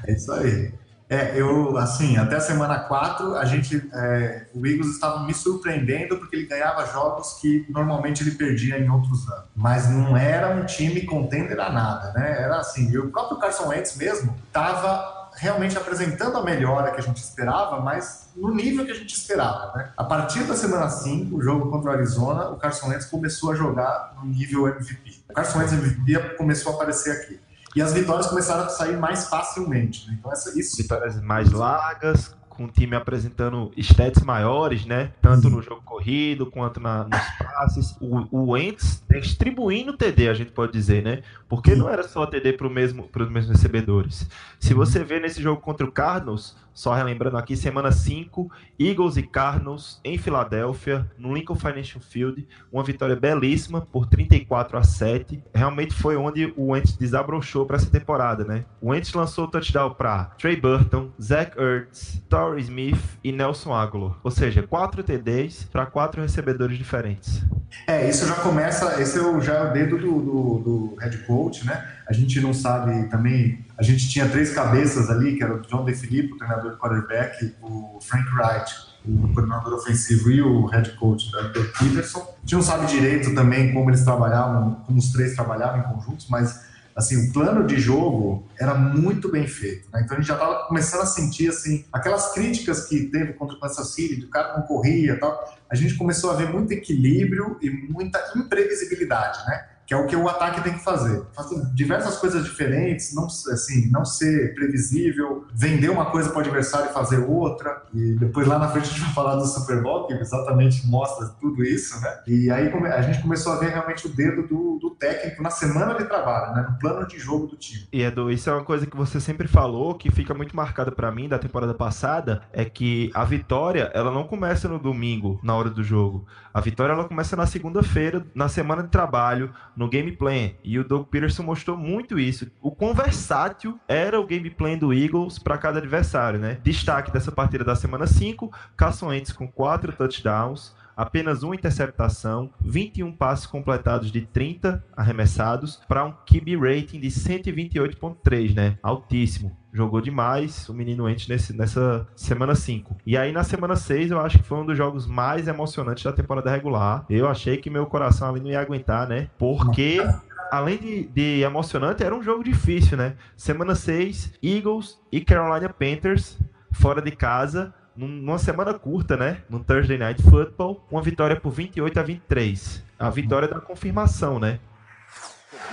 Speaker 4: É isso aí. É, eu, assim, até a semana 4, a gente, é, o Eagles estava me surpreendendo porque ele ganhava jogos que normalmente ele perdia em outros anos. Mas não era um time contender a nada, né? Era assim, e o próprio Carson Wentz mesmo estava realmente apresentando a melhora que a gente esperava, mas no nível que a gente esperava, né? A partir da semana 5, o jogo contra o Arizona, o Carson Wentz começou a jogar no nível MVP. O Carson Wentz MVP começou a aparecer aqui. E as vitórias começaram a sair mais facilmente. Né? Então, essa, isso
Speaker 2: Vitórias mais largas, com o time apresentando stats maiores, né? Tanto no jogo corrido quanto na, nos passes. O, o Wentz distribuindo TD, a gente pode dizer, né? Porque não era só TD para mesmo, os mesmos recebedores. Se você vê nesse jogo contra o Cardinals, só relembrando aqui, semana 5, Eagles e Cardinals em Filadélfia, no Lincoln Financial Field, uma vitória belíssima por 34 a 7. Realmente foi onde o Wentz desabrochou para essa temporada, né? O Wentz lançou o touchdown para Trey Burton, Zach Ertz, Torrey Smith e Nelson Aguilar. Ou seja, quatro TDs para quatro recebedores diferentes.
Speaker 4: É, isso já começa, esse é o, já é o dedo do, do, do head coach, né? A gente não sabe também, a gente tinha três cabeças ali, que era o John DeFilippo, o treinador de quarterback, o Frank Wright, o coordenador ofensivo e o head coach da Doug Peterson. A gente não sabe direito também como eles trabalhavam, como os três trabalhavam em conjuntos, mas assim, o plano de jogo era muito bem feito, né? Então a gente já estava começando a sentir, assim, aquelas críticas que teve contra o Kansas City, do cara não corria e tal, a gente começou a ver muito equilíbrio e muita imprevisibilidade, né? que é o que o ataque tem que fazer. Fazer diversas coisas diferentes, não, assim, não ser previsível, vender uma coisa para o adversário e fazer outra. E depois lá na frente a gente vai falar do Super Bowl, que exatamente mostra tudo isso, né? E aí a gente começou a ver realmente o dedo do, do técnico na semana de trabalho, né? No plano de jogo do time.
Speaker 2: E Edu, isso é uma coisa que você sempre falou, que fica muito marcada para mim da temporada passada, é que a vitória, ela não começa no domingo, na hora do jogo. A vitória, ela começa na segunda-feira, na semana de trabalho, no gameplay. E o Doug Peterson mostrou muito isso. O quão versátil era o gameplay do Eagles para cada adversário, né? Destaque dessa partida da semana 5, Carson com 4 touchdowns, apenas uma interceptação, 21 passes completados de 30 arremessados para um QB rating de 128.3, né? Altíssimo. Jogou demais o menino Ent nesse, nessa semana 5. E aí na semana 6 eu acho que foi um dos jogos mais emocionantes da temporada regular. Eu achei que meu coração ali não ia aguentar, né? Porque além de, de, emocionante, era um jogo difícil, né? Semana 6, Eagles e Carolina Panthers fora de casa numa semana curta, né? No Thursday Night Football, uma vitória por 28 a 23. A vitória da confirmação, né?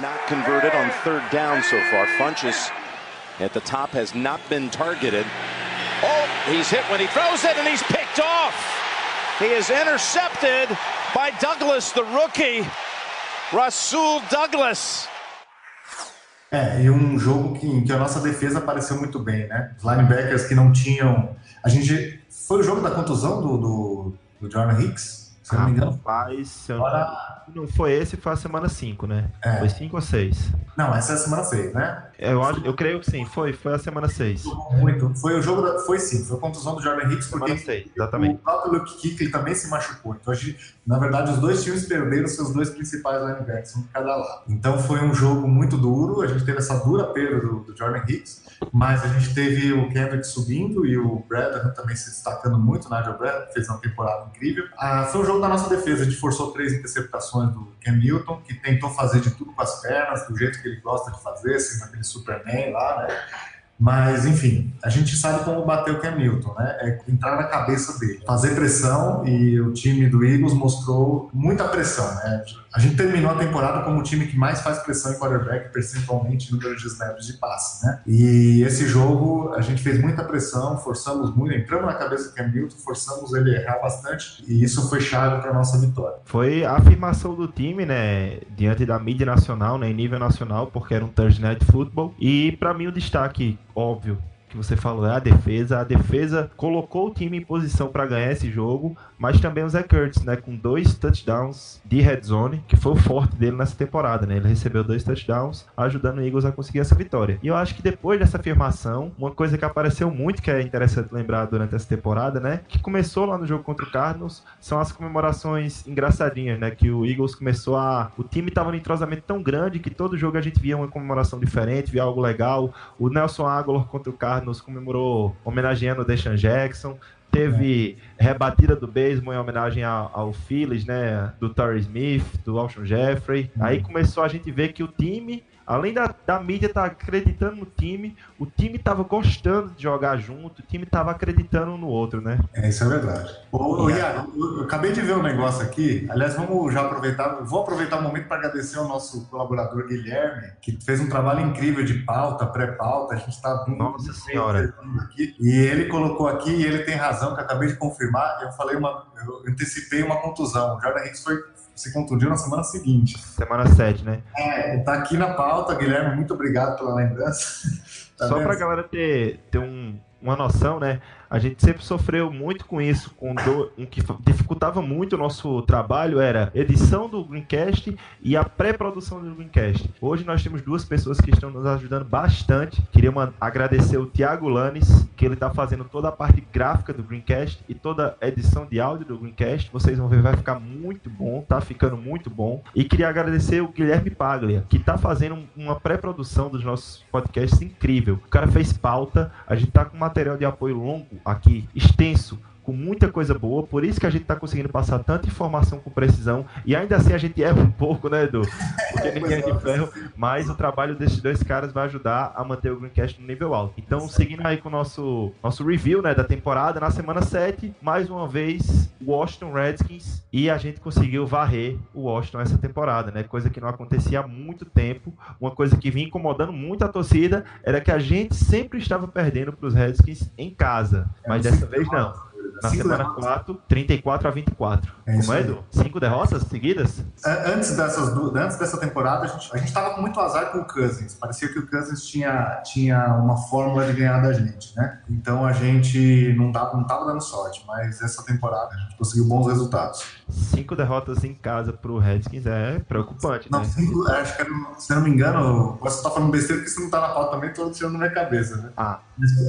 Speaker 8: Not converted on third down so far. Funches at the top has not been targeted. Oh, he's hit when he throws it and he's picked off. He is intercepted by Douglas, the rookie. Rasul Douglas.
Speaker 4: É, e um jogo que, que a nossa defesa apareceu muito bem, né? Os linebackers que não tinham. A gente. Foi o jogo da contusão do, do, do Jordan Hicks, se eu não me engano.
Speaker 2: Rapaz, eu Agora... não foi esse, foi a semana 5, né? É. Foi 5 ou 6?
Speaker 4: Não, essa é a semana 6, né?
Speaker 2: Eu, eu creio que sim, foi, foi a semana 6.
Speaker 4: Muito. Foi o jogo, da, foi sim, foi a contusão do Jordan Hicks, porque
Speaker 2: seis, exatamente.
Speaker 4: o próprio Luke Kuechly também se machucou. Então, a gente, na verdade, os dois times perderam seus dois principais linebackers, um de cada lado. Então, foi um jogo muito duro, a gente teve essa dura perda do, do Jordan Hicks, mas a gente teve o Kendrick subindo e o Bradley também se destacando muito, Nigel Bradley, fez uma temporada incrível. Ah, foi um jogo da nossa defesa, a gente forçou três interceptações do Cam Newton, que tentou fazer de tudo com as pernas, do jeito que ele gosta de fazer, assim, aquele Superman lá, né? Mas, enfim, a gente sabe como bater o Cam Newton, né? É entrar na cabeça dele, fazer pressão e o time do Eagles mostrou muita pressão, né? A gente terminou a temporada como o time que mais faz pressão em quarterback, percentualmente número de snaps de passe, né? E esse jogo a gente fez muita pressão, forçamos muito, entramos na cabeça do Cam Newton, forçamos ele a errar bastante e isso foi chave para nossa vitória.
Speaker 2: Foi a afirmação do time, né? Diante da mídia nacional, né? Em nível nacional, porque era um Thursday Night Football. E para mim o destaque óbvio que você falou é a defesa. A defesa colocou o time em posição para ganhar esse jogo, mas também o Zach Kurtz, né, com dois touchdowns de red zone, que foi o forte dele nessa temporada, né? Ele recebeu dois touchdowns, ajudando o Eagles a conseguir essa vitória. E eu acho que depois dessa afirmação, uma coisa que apareceu muito que é interessante lembrar durante essa temporada, né, que começou lá no jogo contra o Cardinals, são as comemorações engraçadinhas, né, que o Eagles começou a o time estava no entrosamento tão grande que todo jogo a gente via uma comemoração diferente, via algo legal. O Nelson Aguilar contra o Cardinals comemorou homenageando o Deshaun Jackson. Teve rebatida do beisebol em homenagem ao, ao Phillies, né? Do Torrey Smith, do Alshon Jeffrey. Aí começou a gente ver que o time Além da, da mídia estar tá acreditando no time, o time estava gostando de jogar junto, o time estava acreditando no outro, né?
Speaker 4: É, isso é verdade. Ô, ô Iago, eu, eu acabei de ver um negócio aqui. Aliás, vamos já aproveitar, vou aproveitar o momento para agradecer ao nosso colaborador Guilherme, que fez um trabalho incrível de pauta, pré-pauta. A gente está
Speaker 2: Nossa Senhora.
Speaker 4: Aqui, e ele colocou aqui, e ele tem razão, que eu acabei de confirmar. Eu falei uma. Eu antecipei uma contusão. O Jordan Hicks foi se contundiu na semana seguinte.
Speaker 2: Semana 7, né?
Speaker 4: É, tá aqui na pauta, Guilherme, muito obrigado pela lembrança.
Speaker 2: Tá Só para a galera ter, ter um, uma noção, né? A gente sempre sofreu muito com isso, com do, um que dificultava muito o nosso trabalho era edição do Greencast e a pré-produção do Greencast. Hoje nós temos duas pessoas que estão nos ajudando bastante. Queria agradecer o Thiago Lanes, que ele está fazendo toda a parte gráfica do Greencast e toda a edição de áudio do Greencast. Vocês vão ver, vai ficar muito bom, tá ficando muito bom. E queria agradecer o Guilherme Paglia, que está fazendo uma pré-produção dos nossos podcasts incrível. O cara fez pauta, a gente tá com material de apoio longo aqui, extenso, com muita coisa boa, por isso que a gente está conseguindo passar tanta informação com precisão e ainda assim a gente erra um pouco, né, Edu? Porque ninguém é de ferro, mas o trabalho desses dois caras vai ajudar a manter o Greencast no nível alto. Então, seguindo aí com o nosso, nosso review né, da temporada, na semana 7, mais uma vez, o Washington Redskins e a gente conseguiu varrer o Washington essa temporada, né? Coisa que não acontecia há muito tempo, uma coisa que vinha incomodando muito a torcida era que a gente sempre estava perdendo para os Redskins em casa, mas dessa vez não. Na Cinco semana derrotas. 4, 34 a 24. É Como é, Edu? Cinco derrotas seguidas?
Speaker 4: Antes, dessas, antes dessa temporada, a gente, a gente tava com muito azar com o Cousins. Parecia que o Cousins tinha, tinha uma fórmula de ganhar da gente, né? Então a gente não tava, não tava dando sorte, mas essa temporada a gente conseguiu bons resultados.
Speaker 2: Cinco derrotas em casa pro Redskins é preocupante,
Speaker 4: não,
Speaker 2: né?
Speaker 4: Cinco, acho que, se eu não me engano, você tá falando besteira porque você não tá na pauta também, tô tirando na minha cabeça, né?
Speaker 2: Ah.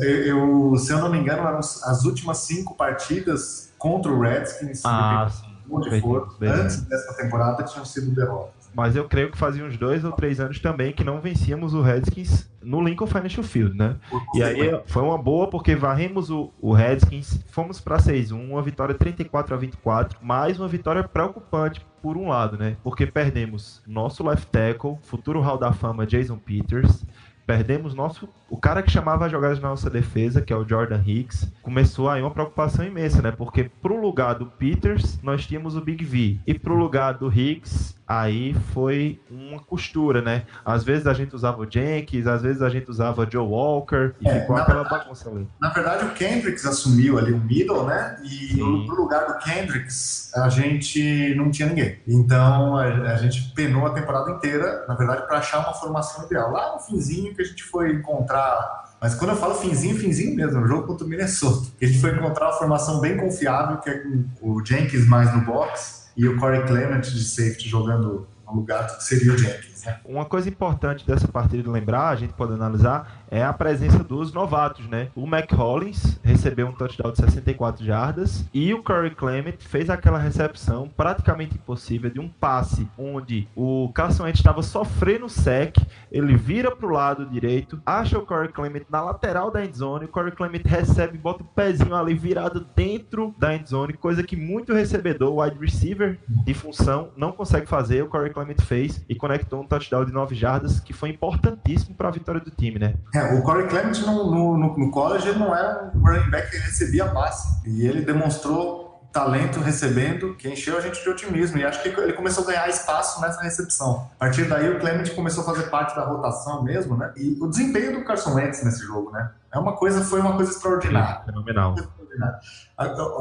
Speaker 4: Eu, eu, se eu não me engano, eram as últimas cinco partidas contra o Redskins,
Speaker 2: ah,
Speaker 4: onde for, antes dessa temporada tinham sido derrotas.
Speaker 2: Mas eu creio que fazia uns dois ou três anos também que não vencíamos o Redskins no Lincoln Financial Field, né? E aí foi uma boa porque varremos o, o Redskins, fomos para 6-1, uma vitória 34 a 24, mais uma vitória preocupante por um lado, né? Porque perdemos nosso left tackle, futuro Hall da Fama Jason Peters, perdemos nosso o cara que chamava as jogadas na nossa defesa, que é o Jordan Hicks, começou aí uma preocupação imensa, né? Porque pro lugar do Peters, nós tínhamos o Big V. E pro lugar do Hicks, aí foi uma costura, né? Às vezes a gente usava o Jenkins, às vezes a gente usava o Joe Walker, e é, ficou aquela verdade, bagunça ali.
Speaker 4: Na verdade, o Kendricks assumiu ali o middle, né? E Sim. no lugar do Kendricks, a gente não tinha ninguém. Então, a, a gente penou a temporada inteira, na verdade, para achar uma formação ideal. Lá no finzinho que a gente foi encontrar encontrar. Mas quando eu falo finzinho, finzinho mesmo, o jogo contra o Minnesota. A gente foi encontrar uma formação bem confiável, que é com o Jenkins mais no box e o Corey Clement de safety jogando no lugar que seria o Jenkins.
Speaker 2: Uma coisa importante dessa partida de lembrar, a gente pode analisar, é a presença dos novatos, né? O McCollins recebeu um touchdown de 64 jardas e o Corey Clement fez aquela recepção praticamente impossível de um passe onde o Carson Wentz estava sofrendo sec, ele vira para o lado direito, acha o Corey Clement na lateral da endzone, o Corey Clement recebe, bota o pezinho ali virado dentro da endzone, coisa que muito recebedor, wide receiver de função, não consegue fazer, o Corey Clement fez e conectou um touchdown de 9 jardas que foi importantíssimo para a vitória do time, né?
Speaker 4: É, o Corey Clement no, no, no, college ele não era um running back que recebia passe. E ele demonstrou talento recebendo, que encheu a gente de otimismo. E acho que ele começou a ganhar espaço nessa recepção. A partir daí, o Clement começou a fazer parte da rotação mesmo, né? E o desempenho do Carson Wentz nesse jogo, né? É uma coisa, foi uma coisa extraordinária.
Speaker 2: Fenomenal.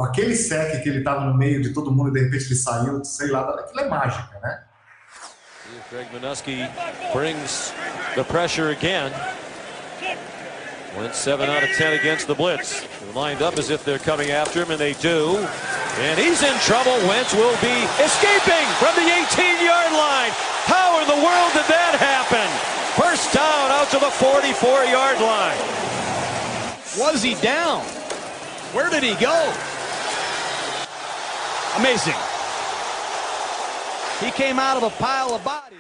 Speaker 4: Aquele sec que ele estava no meio de todo mundo e de repente ele saiu, sei lá, aquilo é mágica, né?
Speaker 9: Greg Minuski brings the pressure again. Went 7 out of 10 against the blitz. Lined up as if they're coming after him, and they do. And he's in trouble. Wentz will be escaping from the 18-yard line. How in the world did that happen? First down out to the 44-yard line. Was he down? Where did he go? Amazing. He came out of a pile of bodies.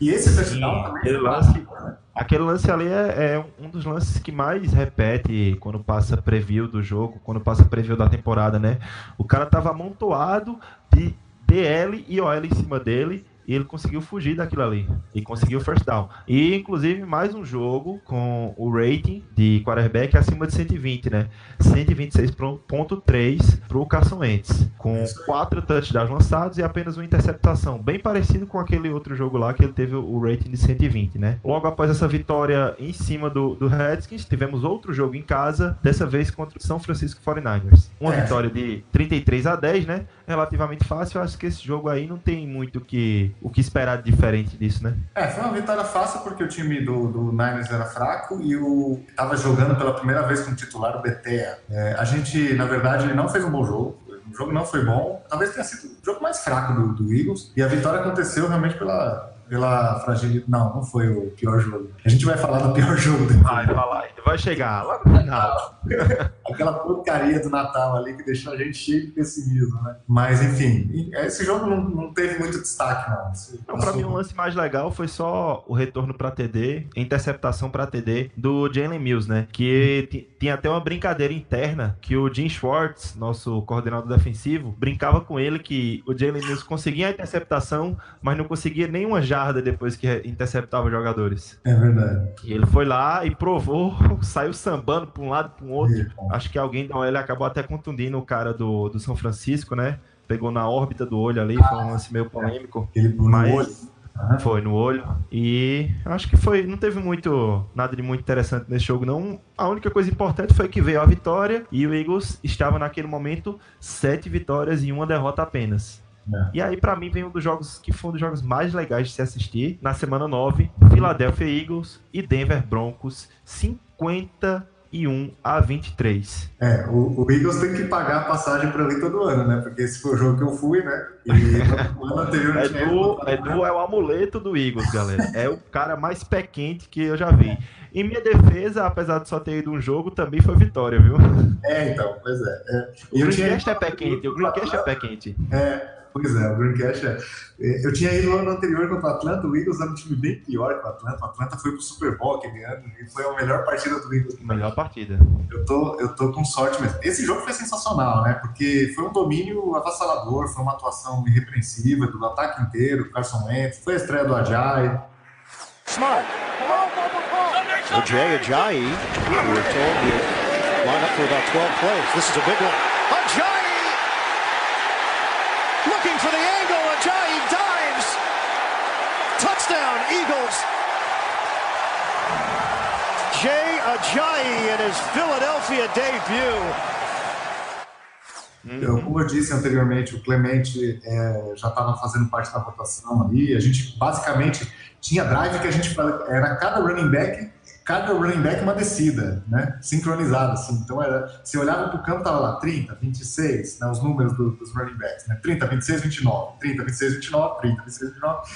Speaker 4: E esse touchdown também. Ele lance,
Speaker 2: Aquele lance ali é, é, um dos lances que mais repete quando passa preview do jogo, quando passa preview da temporada, né? O cara tava amontoado de DL e OL em cima dele e ele conseguiu fugir daquilo ali e conseguiu first down. E inclusive mais um jogo com o rating de quarterback acima de 120, né? 126.3 para o Carson Wentz, com quatro touchdowns lançados e apenas uma interceptação, bem parecido com aquele outro jogo lá que ele teve o rating de 120, né? Logo após essa vitória em cima do, do Redskins, tivemos outro jogo em casa, dessa vez contra o São Francisco 49ers. Uma é. vitória de 33 a 10, né? Relativamente fácil. Eu acho que esse jogo aí não tem muito que o que esperar de diferente disso, né?
Speaker 4: É, foi uma vitória fácil porque o time do, do Niners era fraco e o estava jogando pela primeira vez como titular o Betea. É, a gente, na verdade, não fez um bom jogo. O jogo não foi bom. Talvez tenha sido o jogo mais fraco do, do Eagles. E a vitória aconteceu realmente pela, pela fragilidade. Não, não foi o pior jogo. A gente vai falar do pior jogo depois.
Speaker 2: Vai falar, vai chegar lá no final.
Speaker 4: Aquela porcaria do Natal ali que deixou a gente cheio de pessimismo, né? Mas enfim, esse jogo não, não teve muito destaque, não.
Speaker 2: não pra mim, o um lance mais legal foi só o retorno pra TD, interceptação pra TD do Jalen Mills, né? Que tinha até uma brincadeira interna que o Jim Schwartz, nosso coordenador defensivo, brincava com ele que o Jalen Mills conseguia a interceptação, mas não conseguia nenhuma jarda depois que interceptava os jogadores.
Speaker 4: É verdade.
Speaker 2: E ele foi lá e provou, saiu sambando pra um lado, pra um outro. É, Acho que alguém da OL acabou até contundindo o cara do, do São Francisco, né? Pegou na órbita do olho ali, foi um lance meio polêmico.
Speaker 4: Ele mas... no olho.
Speaker 2: Foi no olho. E acho que foi. Não teve muito. Nada de muito interessante nesse jogo, não. A única coisa importante foi que veio a vitória e o Eagles estava naquele momento sete vitórias e uma derrota apenas. É. E aí, para mim, vem um dos jogos que foi um dos jogos mais legais de se assistir. Na semana 9, Philadelphia Eagles e Denver Broncos. 50 21 a 23.
Speaker 4: É, o, o Eagles tem que pagar a passagem para ali todo ano, né? Porque esse foi o jogo que eu fui, né? E
Speaker 2: no ano anterior é do, é do é o amuleto do Eagles, galera. É o cara mais pé quente que eu já vi. Em minha defesa, apesar de só ter ido um jogo, também foi vitória, viu?
Speaker 4: É, então, pois é. é.
Speaker 2: O Greencast tinha... é pé quente, o Greencast é pé quente.
Speaker 4: É, Pois é, o Greencast é. Eu tinha ido no ano anterior contra o Atlanta, o Eagles era um time bem pior que o Atlanta. O Atlanta foi pro Super Bowl aquele ano e foi a melhor partida do Eagles.
Speaker 2: Melhor partida.
Speaker 4: Eu tô, eu tô com sorte mesmo. Esse jogo foi sensacional, né? Porque foi um domínio avassalador, foi uma atuação irrepreensível do ataque inteiro, Carson Wentz, foi a estreia do Ajay.
Speaker 8: Smart. O Jay Ajayi, we were told line up for about 12 plays. This is a big one. looking for the angle. Ajayi dives. Touchdown, Eagles. Jay Ajayi in his Philadelphia debut.
Speaker 4: Então, como eu disse anteriormente, o Clemente é, já estava fazendo parte da rotação ali. A gente basicamente tinha drive que a gente era cada running back cada running back uma descida, né? Sincronizada, assim. Então, era, se olhava para o campo, tava lá 30, 26, né? os números do, dos running backs, né? 30, 26, 29, 30, 26, 29, 30, 26, 29.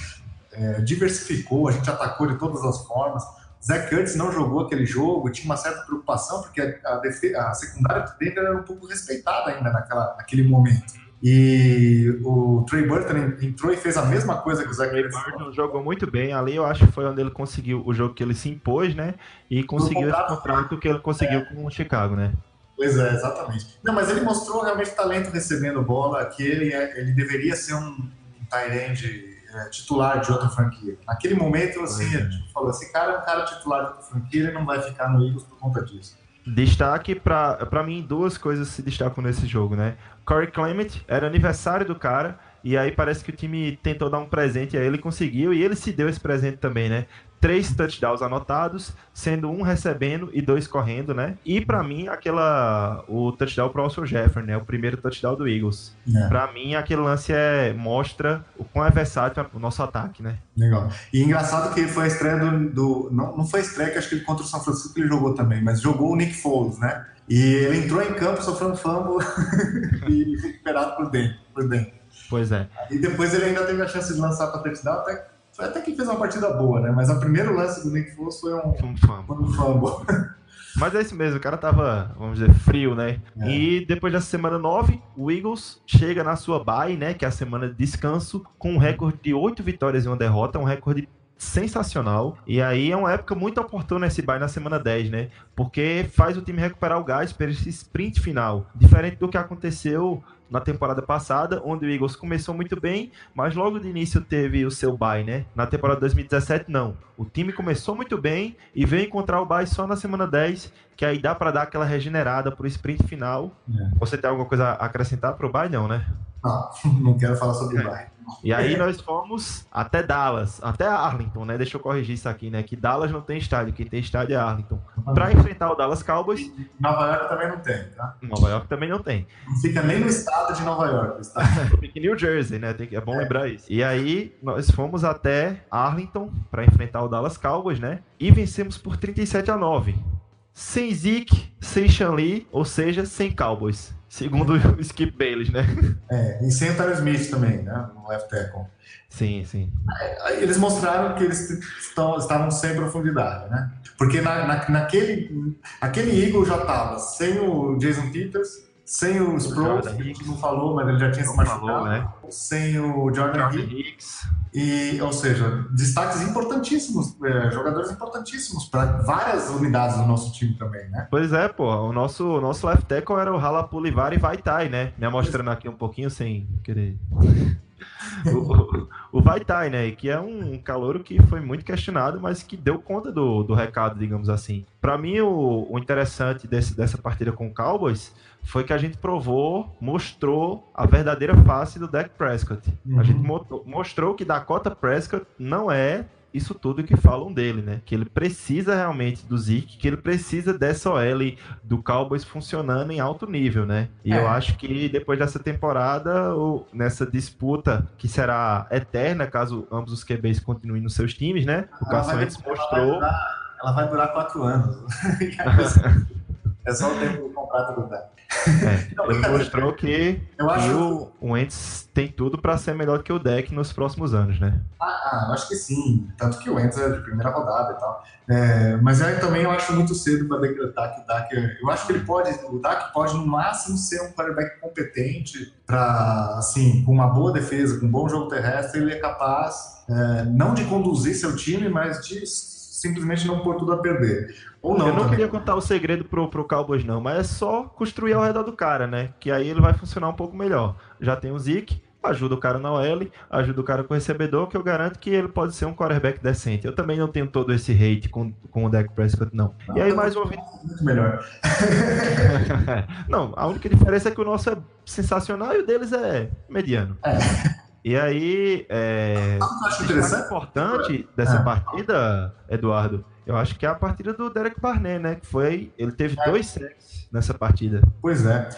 Speaker 4: É, diversificou, a gente atacou de todas as formas. Zach Curtis não jogou aquele jogo, tinha uma certa preocupação, porque a, a, a secundária do Denver era um pouco respeitada ainda naquela, naquele momento. E o Trey Burton entrou e fez a mesma coisa que o Zach Trey
Speaker 2: Burton jogou muito bem. Ali eu acho que foi onde ele conseguiu o jogo que ele se impôs, né? E conseguiu esse contrato que ele conseguiu é. com o Chicago, né?
Speaker 4: Pois é, exatamente. Não, mas ele mostrou realmente talento recebendo bola, que ele, é, ele deveria ser um, um tight é, titular de outra franquia. Naquele momento, assim, a gente falou, esse cara é um cara titular de outra franquia, ele não vai ficar no Eagles por conta disso.
Speaker 2: Destaque para mim, duas coisas se destacam nesse jogo, né? Corey Clement, era aniversário do cara, e aí parece que o time tentou dar um presente a ele, conseguiu, e ele se deu esse presente também, né? Três touchdowns anotados, sendo um recebendo e dois correndo, né? E para mim, aquela o touchdown pro Alson Jefferson, né? O primeiro touchdown do Eagles. É. Para mim, aquele lance é mostra o quão é versátil o nosso ataque, né?
Speaker 4: Legal. E engraçado que foi a estreia do, do não, não foi a estreia que acho que ele contra o São Francisco ele jogou também, mas jogou o Nick Foles, né? E ele entrou em campo sofrendo fumble e recuperado por dentro, por dentro.
Speaker 2: Pois é.
Speaker 4: E depois ele ainda teve a chance de lançar para touchdown, até até que fez uma partida boa, né? Mas o primeiro lance do Nick Foles foi um, um fumble. Um fumble.
Speaker 2: Mas é isso mesmo, o cara tava, vamos dizer, frio, né? É. E depois dessa semana 9, o Eagles chega na sua bye, né? Que é a semana de descanso, com um recorde de 8 vitórias e uma derrota, um recorde sensacional. E aí é uma época muito oportuna esse bye na semana 10, né? Porque faz o time recuperar o gás para esse sprint final. Diferente do que aconteceu na temporada passada, onde o Eagles começou muito bem, mas logo de início teve o seu bye, né? Na temporada 2017, não. O time começou muito bem e veio encontrar o bye só na semana 10, que aí dá para dar aquela regenerada pro sprint final. É. Você tem alguma coisa a acrescentar pro bye, não, né?
Speaker 4: Não, não quero falar sobre o bye.
Speaker 2: E aí nós fomos até Dallas, até Arlington, né? Deixa eu corrigir isso aqui, né? Que Dallas não tem estádio, quem tem estádio é Arlington. Para enfrentar o Dallas Cowboys.
Speaker 4: Nova York também não tem, tá?
Speaker 2: Nova York também não tem.
Speaker 4: Não fica nem no estado de Nova York.
Speaker 2: fica em New Jersey, né? Tem, é bom é. lembrar isso. E aí nós fomos até Arlington para enfrentar o Dallas Cowboys, né? E vencemos por 37 a 9. Sem Zeke, sem Shanley, ou seja, sem Cowboys. Segundo o Skip Bayless, né?
Speaker 4: É, e sem o Tyler Smith também, né? No left tackle.
Speaker 2: Sim, sim.
Speaker 4: Eles mostraram que eles estão, estavam sem profundidade, né? Porque na, na, naquele aquele Eagle já estava sem o Jason Peters, sem o Sproles, que a gente não falou, mas ele já tinha se machucado, falou, né? sem o Jordan, Jordan Hicks. E, ou seja, destaques importantíssimos, é, jogadores importantíssimos para várias unidades do nosso time também, né?
Speaker 2: Pois é, pô. O nosso, o nosso left tackle era o Halapulivari Vaitai, né? Me mostrando aqui um pouquinho sem querer. o, o Vaitai, né? Que é um calor que foi muito questionado, mas que deu conta do, do recado, digamos assim. Para mim, o, o interessante desse, dessa partida com o Cowboys foi que a gente provou, mostrou a verdadeira face do Dak Prescott. Uhum. A gente mostrou que Dakota Prescott não é isso tudo que falam dele, né? Que ele precisa realmente do Zeke, que ele precisa dessa OL do Cowboys funcionando em alto nível, né? E é. eu acho que depois dessa temporada, ou nessa disputa que será eterna, caso ambos os QBs continuem nos seus times, né? O Carson Wentz mostrou.
Speaker 4: Ela vai, durar, ela vai durar quatro anos. é só o tempo do contrato do Dak.
Speaker 2: É, ele mostrou que, eu acho... o, o Ents tem tudo para ser melhor que o deck nos próximos anos, né?
Speaker 4: Ah, ah, acho que sim. Tanto que o Ents é de primeira rodada e tal. É, mas aí também eu acho muito cedo para decretar que o Dak. Eu acho que ele pode. O Dak pode no máximo ser um quarterback competente para, assim, com uma boa defesa, com um bom jogo terrestre, ele é capaz é, não de conduzir seu time, mas de simplesmente não pôr tudo a perder. Ou não.
Speaker 2: Eu não também. queria contar o segredo pro, pro Cowboys, não, mas é só construir ao redor do cara, né? Que aí ele vai funcionar um pouco melhor. Já tem o Zeke, ajuda o cara na OL, ajuda o cara com o recebedor, que eu garanto que ele pode ser um quarterback decente. Eu também não tenho todo esse hate com, com o Dak Prescott, não. não e aí, mais uma vez.
Speaker 4: Muito melhor.
Speaker 2: não, a única diferença é que o nosso é sensacional e o deles é mediano. É. E aí, é, mais importante dessa é. partida, Eduardo, eu acho que é a partida do Derek Barnett, né? Que foi. Ele teve é. dois sacks nessa partida.
Speaker 4: Pois é.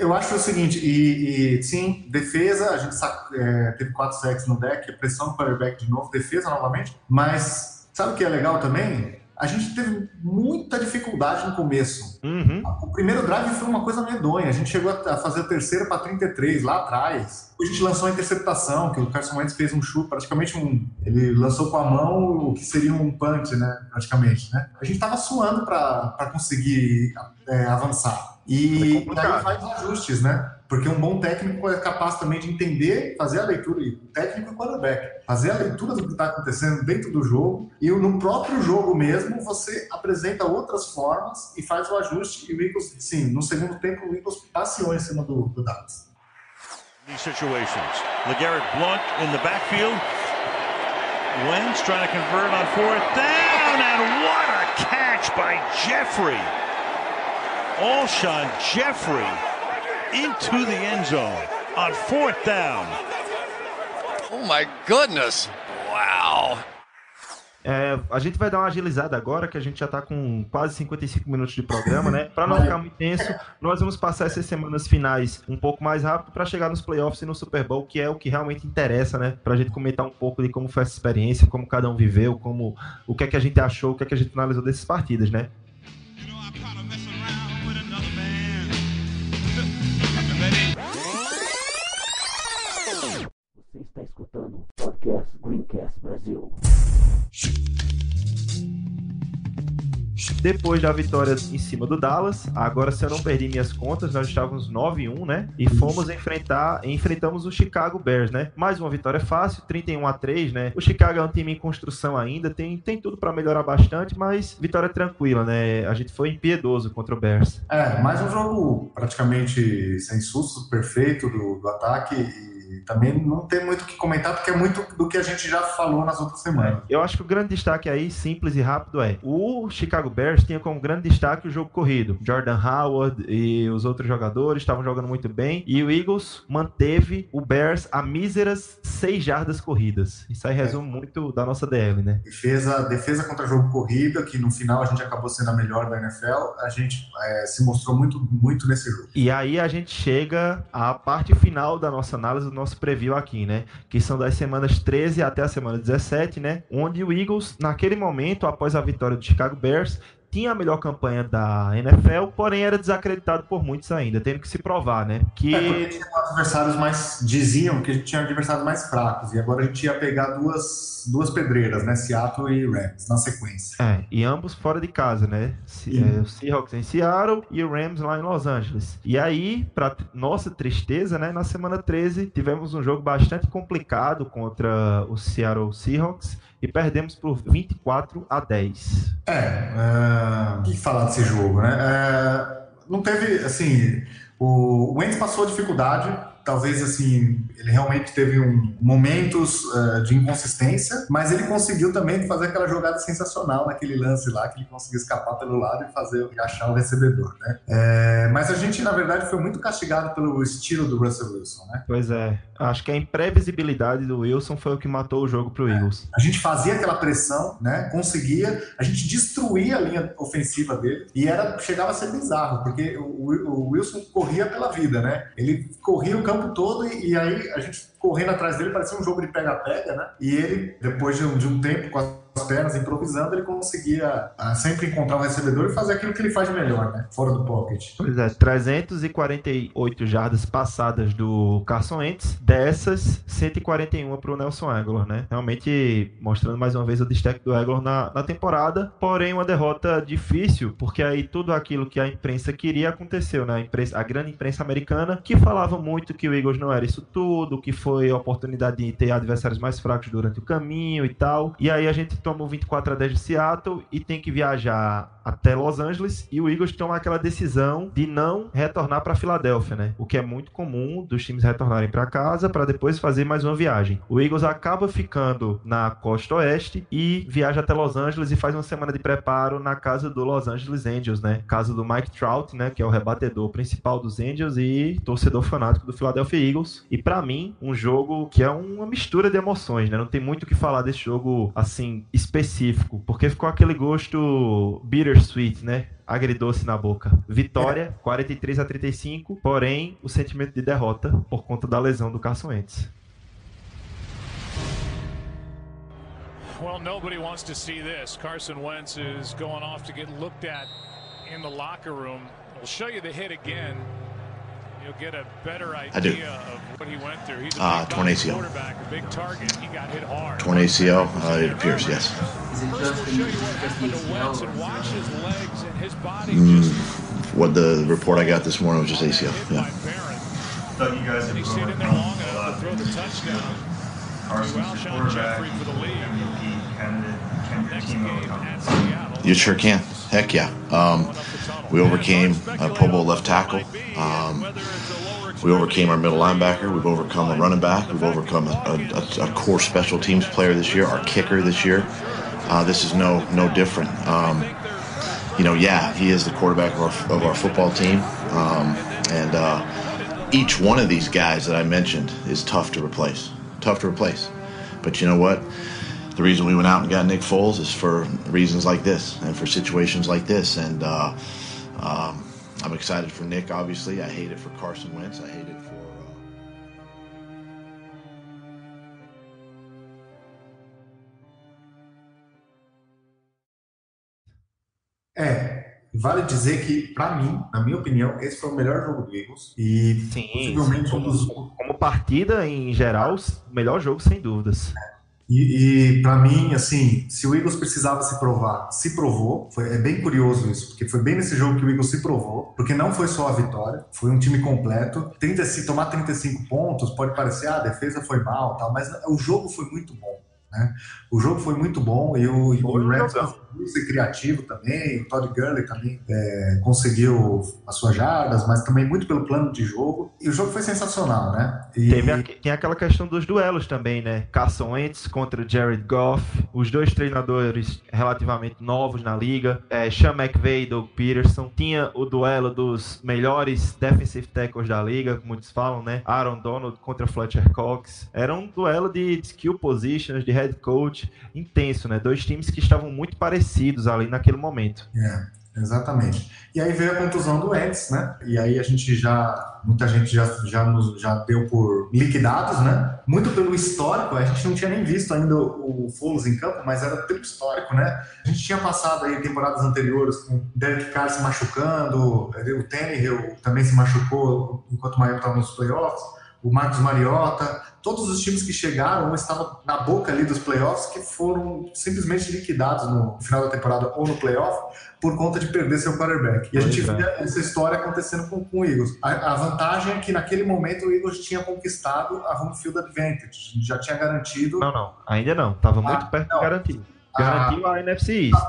Speaker 4: Eu acho o seguinte, e, e sim, defesa, a gente é, teve quatro sacks no deck, pressão do quarterback de novo, defesa novamente, mas sabe o que é legal também? A gente teve muita dificuldade no começo. Uhum. O primeiro drive foi uma coisa medonha. A gente chegou a fazer a terceira para 33 lá atrás. A gente lançou a interceptação, que o Carson Wentz fez um chute, praticamente um. Ele lançou com a mão o que seria um punch, né? Praticamente, né? A gente tava suando para conseguir é, avançar. E daí faz ajustes, né? Porque um bom técnico é capaz também de entender, fazer a leitura, o técnico e o quarterback, fazer a leitura do que está acontecendo dentro do jogo e no próprio jogo mesmo você apresenta outras formas e faz o ajuste. E o Eagles, sim, no segundo tempo o Eagles passeou em cima do, do Dallas.
Speaker 10: These situations. LeGarrette Blunt in the backfield. Wentz trying to convert on fourth down, and what a catch by Jeffrey! Alshon Jeffrey into the end zone on fourth down.
Speaker 11: Oh my goodness. Wow.
Speaker 2: É, a gente vai dar uma agilizada agora, que a gente já está com quase 55 minutos de programa, né? Para não ficar muito tenso, nós vamos passar essas semanas finais um pouco mais rápido para chegar nos playoffs e no Super Bowl, que é o que realmente interessa, né? Para a gente comentar um pouco de como foi essa experiência, como cada um viveu, como o que é que a gente achou, o que é que a gente analisou dessas partidas, né?
Speaker 6: Está escutando o podcast Greencast Brasil.
Speaker 2: Depois da vitória em cima do Dallas, agora se eu não perdi minhas contas, nós estávamos 9-1, né? E fomos enfrentar, enfrentamos o Chicago Bears, né? Mais uma vitória fácil, 31 a 3, né? O Chicago é um time em construção ainda, tem, tem tudo para melhorar bastante, mas vitória tranquila, né? A gente foi impiedoso contra o Bears.
Speaker 4: É, mais um jogo praticamente sem susto, perfeito do, do ataque e também não tem muito o que comentar, porque é muito do que a gente já falou nas outras semanas.
Speaker 2: Eu acho que o grande destaque aí, simples e rápido, é o Chicago Bears tinha como grande destaque o jogo corrido. Jordan Howard e os outros jogadores estavam jogando muito bem. E o Eagles manteve o Bears a míseras seis jardas corridas. Isso aí resume é. muito da nossa DL, né?
Speaker 4: Defesa, defesa contra jogo corrido, que no final a gente acabou sendo a melhor da NFL, a gente é, se mostrou muito, muito nesse jogo.
Speaker 2: E aí a gente chega à parte final da nossa análise, do nosso preview aqui, né? Que são das semanas 13 até a semana 17, né? Onde o Eagles, naquele momento, após a vitória do Chicago Bears, tinha a melhor campanha da NFL, porém era desacreditado por muitos ainda, tendo que se provar, né? Que...
Speaker 4: É, tinha adversários mais. diziam que a gente tinha adversários mais fracos, e agora a gente ia pegar duas, duas pedreiras, né? Seattle e Rams, na sequência.
Speaker 2: É, e ambos fora de casa, né? É, o Seahawks em Seattle e o Rams lá em Los Angeles. E aí, para nossa tristeza, né? Na semana 13, tivemos um jogo bastante complicado contra o Seattle Seahawks e perdemos por 24 a 10.
Speaker 4: É, é o que falar desse jogo, né? É, não teve, assim, o Wentz passou dificuldade, talvez assim ele realmente teve um, momentos uh, de inconsistência, mas ele conseguiu também fazer aquela jogada sensacional naquele lance lá que ele conseguiu escapar pelo lado e fazer achar o recebedor, né? É, mas a gente na verdade foi muito castigado pelo estilo do Russell Wilson, né?
Speaker 2: Pois é, acho que a imprevisibilidade do Wilson foi o que matou o jogo pro é. Eagles.
Speaker 4: A gente fazia aquela pressão, né? Conseguia, a gente destruía a linha ofensiva dele e era chegava a ser bizarro porque o, o Wilson corria pela vida, né? Ele corria o campo todo e, e aí a gente correndo atrás dele, parecia um jogo de pega-pega, né? E ele, depois de um, de um tempo as pernas improvisando, ele conseguia ah, sempre encontrar um recebedor e fazer aquilo que ele faz melhor, né? Fora do pocket.
Speaker 2: Pois é, 348 jardas passadas do Carson Wentz, dessas 141 para o Nelson Aguilar, né? Realmente mostrando mais uma vez o destaque do Aguilar na, na temporada, porém uma derrota difícil, porque aí tudo aquilo que a imprensa queria aconteceu, né? A, imprensa, a grande imprensa americana, que falava muito que o Eagles não era isso tudo, que foi a oportunidade de ter adversários mais fracos durante o caminho e tal. E aí a gente toma o 24 a 10 de Seattle e tem que viajar até Los Angeles e o Eagles toma aquela decisão de não retornar para Filadélfia, né? O que é muito comum dos times retornarem para casa para depois fazer mais uma viagem. O Eagles acaba ficando na costa oeste e viaja até Los Angeles e faz uma semana de preparo na casa do Los Angeles Angels, né? Casa do Mike Trout, né? Que é o rebatedor principal dos Angels e torcedor fanático do Philadelphia Eagles. E para mim, um jogo que é uma mistura de emoções, né? Não tem muito o que falar desse jogo assim específico, porque ficou aquele gosto bitter bittersweet, né? Agridoce na boca. Vitória, 43 a 35, porém o sentimento de derrota por conta da lesão do Carson Wentz.
Speaker 3: Well, nobody wants to see this. Carson Wentz is going off to get looked at in the locker room. We'll show you the hit again. You'll get a better idea of what he went through. He's a uh,
Speaker 12: torn ACL.
Speaker 3: A big target. He got hit hard.
Speaker 12: Torn ACL, uh, it appears, yes. Mm, what the report I got this morning was just ACL. Yeah.
Speaker 13: Thought you guys have grown long enough to throw the touchdown. Carson's your quarterback, MVP candidate. Can your team overcome?
Speaker 12: You sure can. Heck yeah. Um, we overcame a Pro Bowl left tackle. Um, we overcame our middle linebacker. We've overcome a running back. We've overcome a, a, a core special teams player this year. Our kicker this year. Uh, this is no no different. Um, you know, yeah, he is the quarterback of our, of our football team, um, and uh, each one of these guys that I mentioned is tough to replace. Tough to replace. But you know what? The reason we went out and got Nick Foles is for reasons like this and for situations like this. And uh, um, I'm excited for Nick, obviously. I hate it for Carson Wentz. I hate it for.
Speaker 4: Uh... É, vale dizer que, para mim, na minha opinião, esse foi o melhor jogo do Eagles. E
Speaker 2: sim, possivelmente sim. um dos. Como partida em geral, o melhor jogo, sem dúvidas.
Speaker 4: É. E, e para mim, assim, se o Eagles precisava se provar, se provou. Foi, é bem curioso isso, porque foi bem nesse jogo que o Eagles se provou, porque não foi só a vitória, foi um time completo. 30, se tomar 35 pontos, pode parecer, ah, a defesa foi mal, tal, mas o jogo foi muito bom. Né? O jogo foi muito bom e o, e o Rams ser criativo também. O Todd Gurley também é, conseguiu as suas jardas, mas também muito pelo plano de jogo. E o jogo foi sensacional, né? E...
Speaker 2: Teve a, tem aquela questão dos duelos também, né? Carson Wentz contra Jared Goff, os dois treinadores relativamente novos na liga, é, Sean McVay e Doug Peterson. Tinha o duelo dos melhores defensive tackles da liga, como muitos falam, né? Aaron Donald contra Fletcher Cox. Era um duelo de skill positions, de head coach intenso, né? Dois times que estavam muito parecidos ali naquele momento.
Speaker 4: É, exatamente. E aí veio a contusão do Eds, né? E aí a gente já, muita gente já, já, nos, já deu por liquidados, né? Muito pelo histórico, a gente não tinha nem visto ainda o, o em campo, mas era pelo histórico, né? A gente tinha passado aí temporadas anteriores com o Derek Carr se machucando, o Tannehill também se machucou enquanto o Miami estava nos playoffs o Marcos Mariota, todos os times que chegaram estavam na boca ali dos playoffs que foram simplesmente liquidados no final da temporada ou no playoff por conta de perder seu quarterback. E a gente via essa história acontecendo com, com o Eagles. A, a, vantagem é que naquele momento o Eagles tinha conquistado a home field advantage, já tinha garantido.
Speaker 2: Não, não, ainda não, estava muito ah, perto não. de garantir. Garantiu a, a NFC East.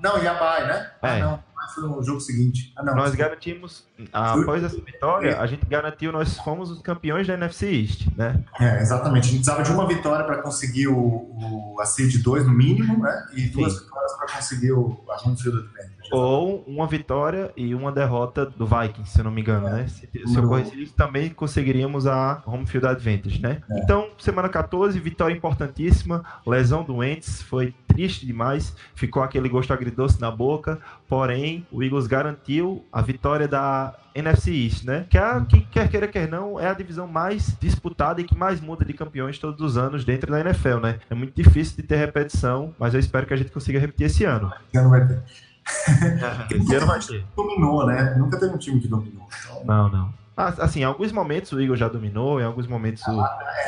Speaker 4: Não, e a bye, né?
Speaker 2: É.
Speaker 4: Ah, não foi no jogo seguinte. Ah, não,
Speaker 2: nós garantimos, após essa vitória, a gente garantiu, nós fomos os campeões da NFC East, né?
Speaker 4: É, exatamente. A gente precisava de uma vitória para conseguir o, o, a seed 2 no mínimo, né? E duas Sim. vitórias para conseguir o, a home field advantage.
Speaker 2: Ou uma vitória e uma derrota do Vikings, se eu não me engano, é. né? Se, se ocorresse isso, também conseguiríamos a home field advantage, né? É. Então, semana 14, vitória importantíssima, lesão do Wentz, foi triste demais, ficou aquele gosto agridoce na boca, porém, o Eagles garantiu a vitória da NFC East, né? Que, é, que quer queira, quer não, é a divisão mais disputada e que mais muda de campeões todos os anos dentro da NFL, né? É muito difícil de ter repetição, mas eu espero que a gente consiga repetir esse ano.
Speaker 4: Ano vai ter. Esse ano vai ter. Dominou, né? Nunca teve um time que dominou.
Speaker 2: Então... Não, não. Ah, assim, em alguns momentos o Eagle já dominou, em alguns momentos o...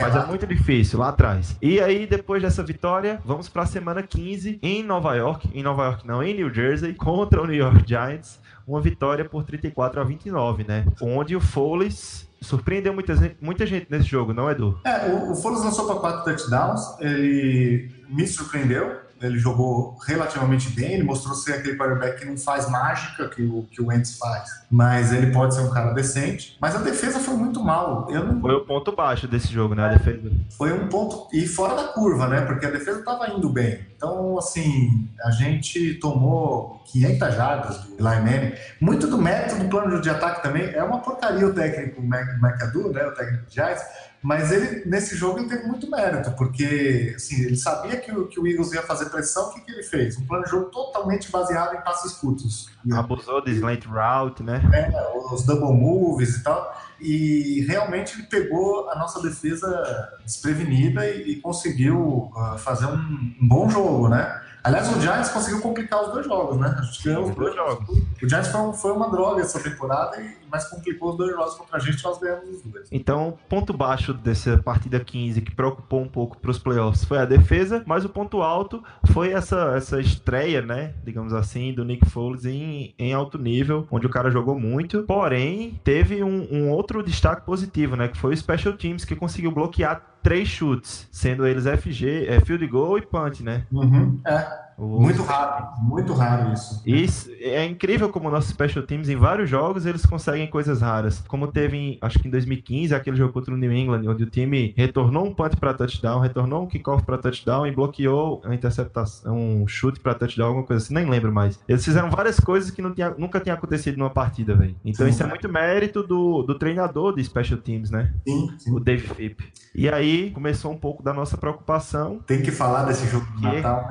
Speaker 2: mas é muito difícil lá atrás. E aí, depois dessa vitória, vamos para a semana 15 em Nova York, em Nova York não, em New Jersey, contra o New York Giants, uma vitória por 34 a 29, né? Onde o Foles surpreendeu muita gente, muita gente nesse jogo, não, Edu?
Speaker 4: É, o, o Foles lançou para quatro touchdowns, ele me surpreendeu, ele jogou relativamente bem, ele mostrou ser aquele quarterback que não faz mágica que o, que o Wentz faz, mas ele pode ser um cara decente. Mas a defesa foi muito mal. Não...
Speaker 2: Foi o ponto baixo desse jogo, né? A defesa.
Speaker 4: Foi um ponto. E fora da curva, né? Porque a defesa estava indo bem. Então, assim, a gente tomou 500 jardas do Eli Manning. Muito do mérito do plano de ataque também. É uma porcaria o técnico McAdoo, né? O técnico de Giants mas ele, nesse jogo, ele teve muito mérito, porque assim, ele sabia que o, que o Eagles ia fazer pressão, o que, que ele fez? Um plano de jogo totalmente baseado em passes curtos.
Speaker 2: Abusou do slant route, né?
Speaker 4: É, os double moves e tal. E realmente ele pegou a nossa defesa desprevenida e, e conseguiu uh, fazer um, um bom jogo, né? Aliás, o Giants conseguiu complicar os dois jogos, né? Os dois jogos. O Giants foi, foi uma droga essa temporada, mas complicou os dois jogos contra a gente e nós ganhamos os dois.
Speaker 2: Então, ponto baixo dessa partida 15 que preocupou um pouco para os playoffs foi a defesa, mas o ponto alto foi essa, essa estreia, né? Digamos assim, do Nick Foles em, em alto nível, onde o cara jogou muito. Porém, teve um, um outro destaque positivo, né? Que foi o Special Teams, que conseguiu bloquear três chutes, sendo eles FG, é, field goal e punt, né?
Speaker 4: Uhum, é. Muito raro, muito raro isso.
Speaker 2: Isso é incrível como nossos special teams em vários jogos eles conseguem coisas raras. Como teve, em, acho que em 2015, aquele jogo contra o New England, onde o time retornou um punt para touchdown, retornou um kickoff para touchdown e bloqueou a interceptação, um chute para touchdown, alguma coisa assim, nem lembro mais. Eles fizeram várias coisas que tinha, nunca tinha acontecido numa partida, velho. Então sim, isso é muito mérito do, do treinador de special teams, né?
Speaker 4: Sim, sim.
Speaker 2: O Dave Fipp. E aí começou um pouco da nossa preocupação.
Speaker 4: Tem que falar desse jogo de Natal,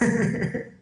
Speaker 4: né?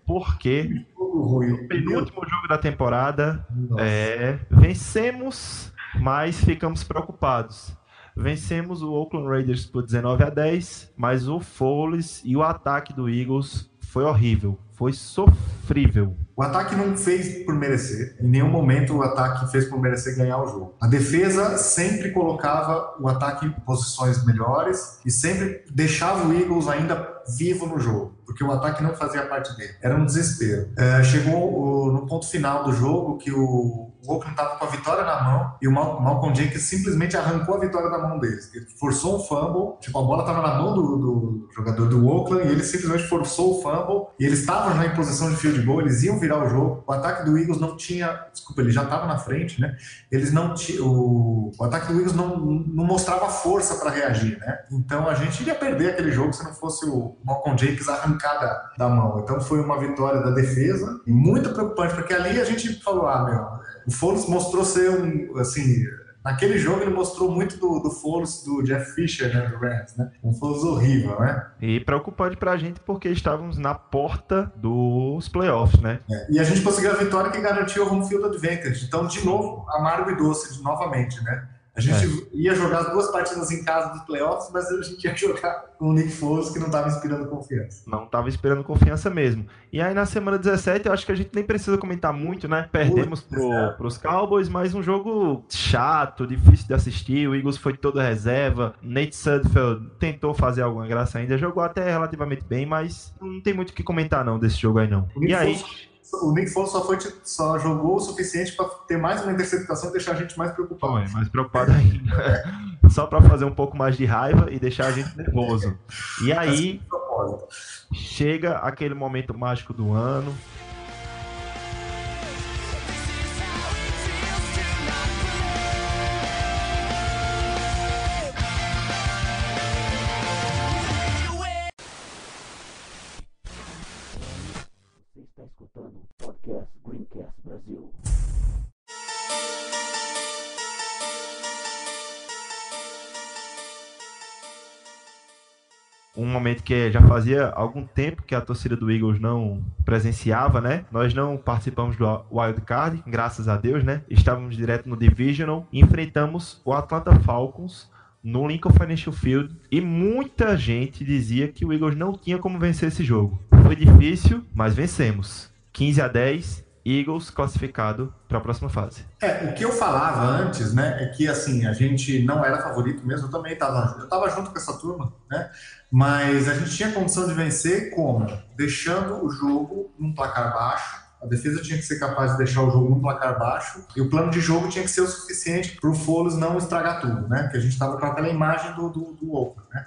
Speaker 2: Porque o penúltimo jogo da temporada é, vencemos, mas ficamos preocupados. Vencemos o Oakland Raiders por 19 a 10, mas o Foles e o ataque do Eagles foi horrível, foi sofrível.
Speaker 4: O ataque não fez por merecer. Em nenhum momento o ataque fez por merecer ganhar o jogo. A defesa sempre colocava o ataque em posições melhores e sempre deixava o Eagles ainda vivo no jogo, porque o ataque não fazia parte dele. Era um desespero. É, chegou no ponto final do jogo que o, o Oakland estava com a vitória na mão e o Mal Malcolm Jenkins simplesmente arrancou a vitória da mão deles. Ele forçou um fumble, tipo, a bola estava na mão do, do, jogador do Oakland e ele simplesmente forçou o fumble e eles estavam já em posição de field goal, eles iam virar o jogo. O ataque do Eagles não tinha, desculpa, ele já estava na frente, né? Eles não tinham, o, o ataque do Eagles não, não mostrava força para reagir, né? Então a gente iria perder aquele jogo se não fosse o Malcolm Jenkins arrancar da, da mão. Então foi uma vitória da defesa e muito preocupante, porque ali a gente falou, ah, meu, o Foles mostrou ser um, assim, naquele jogo ele mostrou muito do, do Foles do Jeff Fisher, né, do Rams, né? Um Foles horrível, né?
Speaker 2: E preocupante pra gente porque estávamos na porta dos playoffs, né?
Speaker 4: É, e a gente conseguiu a vitória que garantiu o home field advantage. Então, de novo, amargo e doce, novamente, né? A gente é. ia jogar as duas partidas em casa dos playoffs, mas a gente ia jogar com o Nick Foles que não estava inspirando confiança.
Speaker 2: Não estava inspirando confiança mesmo. E aí na semana 17, eu acho que a gente nem precisa comentar muito, né? Perdemos pro, é. pros Cowboys, mas um jogo chato, difícil de assistir. O Eagles foi toda reserva. Nate Sudfeld tentou fazer alguma graça ainda. Jogou até relativamente bem, mas não tem muito o que comentar não desse jogo aí não. E aí... Foles
Speaker 4: o Nick Foles só, foi, só jogou o suficiente para ter mais uma interceptação e deixar a gente mais preocupado.
Speaker 2: Foi, mais preocupado ainda. só para fazer um pouco mais de raiva e deixar a gente nervoso. E aí chega aquele momento mágico do ano. Um momento que já fazia algum tempo que a torcida do Eagles não presenciava, né? Nós não participamos do Wild Card, graças a Deus, né? Estávamos direto no Divisional enfrentamos o Atlanta Falcons no Lincoln Financial Field e muita gente dizia que o Eagles não tinha como vencer esse jogo. Foi difícil, mas vencemos. 15 a 10 Eagles classificado para a próxima fase.
Speaker 4: É, o que eu falava antes, né, é que assim, a gente não era favorito mesmo, eu também estava, eu estava junto com essa turma, né? Mas a gente tinha condição de vencer como? Deixando o jogo num placar baixo. A defesa tinha que ser capaz de deixar o jogo num placar baixo e o plano de jogo tinha que ser o suficiente para o Foles não estragar tudo, né? Que a gente estava com aquela imagem do, do, do Oakland, né?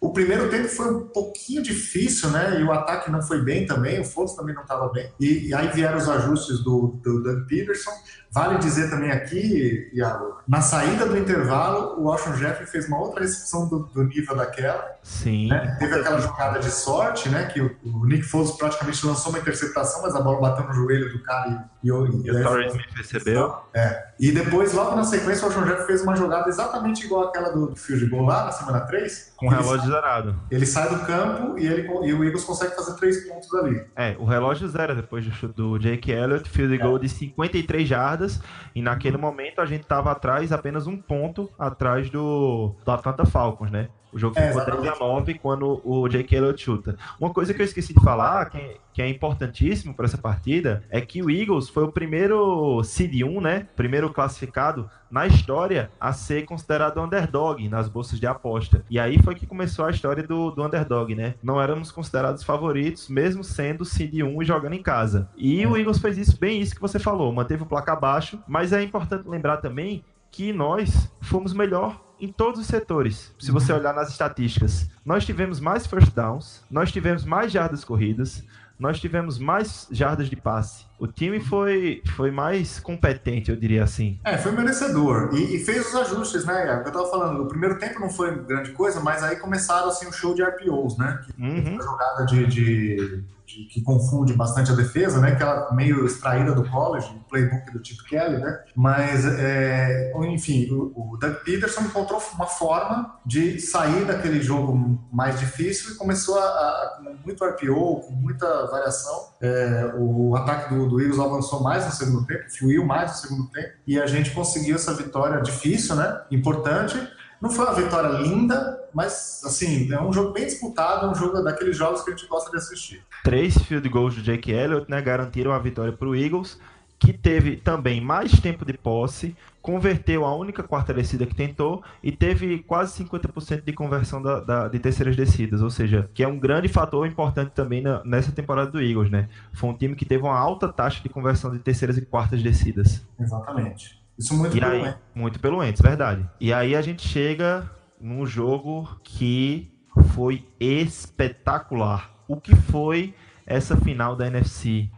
Speaker 4: O primeiro tempo foi um pouquinho difícil, né? E o ataque não foi bem também, o Foles também não estava bem. E, e, aí vieram os ajustes do, do Doug Peterson. Vale dizer também aqui, Iago, na saída do intervalo, o Washington Jeffrey fez uma outra recepção do, do nível daquela.
Speaker 2: Sim.
Speaker 4: Né? Teve aquela jogada de sorte, né? Que o, o, Nick Foles praticamente lançou uma interceptação, mas a bola bateu no joelho do cara e, e,
Speaker 2: e, e o Torrey Smith recebeu.
Speaker 4: É. E depois, logo na sequência, o Washington Jeffrey fez uma jogada exatamente igual àquela do, do field goal lá na semana 3.
Speaker 2: Com o relógio sai, zerado.
Speaker 4: Ele sai do campo e, ele, e o Eagles consegue fazer três pontos ali.
Speaker 2: É, o relógio zero depois do, do Jake Elliott, field goal é. de 53 jardas. E naquele momento a gente estava atrás, apenas um ponto atrás do, do Atlanta Falcons, né? O jogo é, ficou 3 a 9 quando o Jake Elliott chuta. Uma coisa que eu esqueci de falar, que, que é importantíssimo para essa partida, é que o Eagles foi o primeiro seed 1, né? Primeiro classificado na história a ser considerado underdog nas bolsas de aposta. E aí foi que começou a história do, do underdog, né? Não éramos considerados favoritos, mesmo sendo seed 1 e jogando em casa. E o Eagles fez isso bem isso que você falou, manteve o placar baixo, mas é importante lembrar também que nós fomos melhor em todos os setores. Se você olhar nas estatísticas, nós tivemos mais first downs, nós tivemos mais jardas corridas, nós tivemos mais jardas de passe. O time foi, foi mais competente, eu diria assim.
Speaker 4: É, foi merecedor. E, e fez os ajustes, né, Eu tava falando, o primeiro tempo não foi grande coisa, mas aí começaram assim o show de RPOs, né? Que uhum. a jogada de, de de, que confunde bastante a defesa, né? Que ela meio extraída do college, o playbook do Chip Kelly, né? Mas, é, enfim, o, o Doug Peterson encontrou uma forma de sair daquele jogo mais difícil e começou a, a com muito RPO, com muita variação. É, o ataque do, do Eagles avançou mais no segundo tempo, fluiu mais no segundo tempo e a gente conseguiu essa vitória difícil, né? Importante. Não foi uma vitória linda, mas assim, é um jogo bem disputado, é um jogo daqueles jogos que a gente gosta de assistir.
Speaker 2: Três field goals do Jake Elliott, né, garantiram a vitória para o Eagles, que teve também mais tempo de posse, converteu a única quarta descida que tentou e teve quase 50% de conversão da, da, de terceiras descidas, ou seja, que é um grande fator importante também na, nessa temporada do Eagles, né? Foi um time que teve uma alta taxa de conversão de terceiras e quartas descidas.
Speaker 4: Exatamente. Isso muito
Speaker 2: e
Speaker 4: pelo
Speaker 2: aí,
Speaker 4: Wentz.
Speaker 2: Muito pelo Wentz, verdade. E aí a gente chega num jogo que foi espetacular. O que foi essa final da NFC?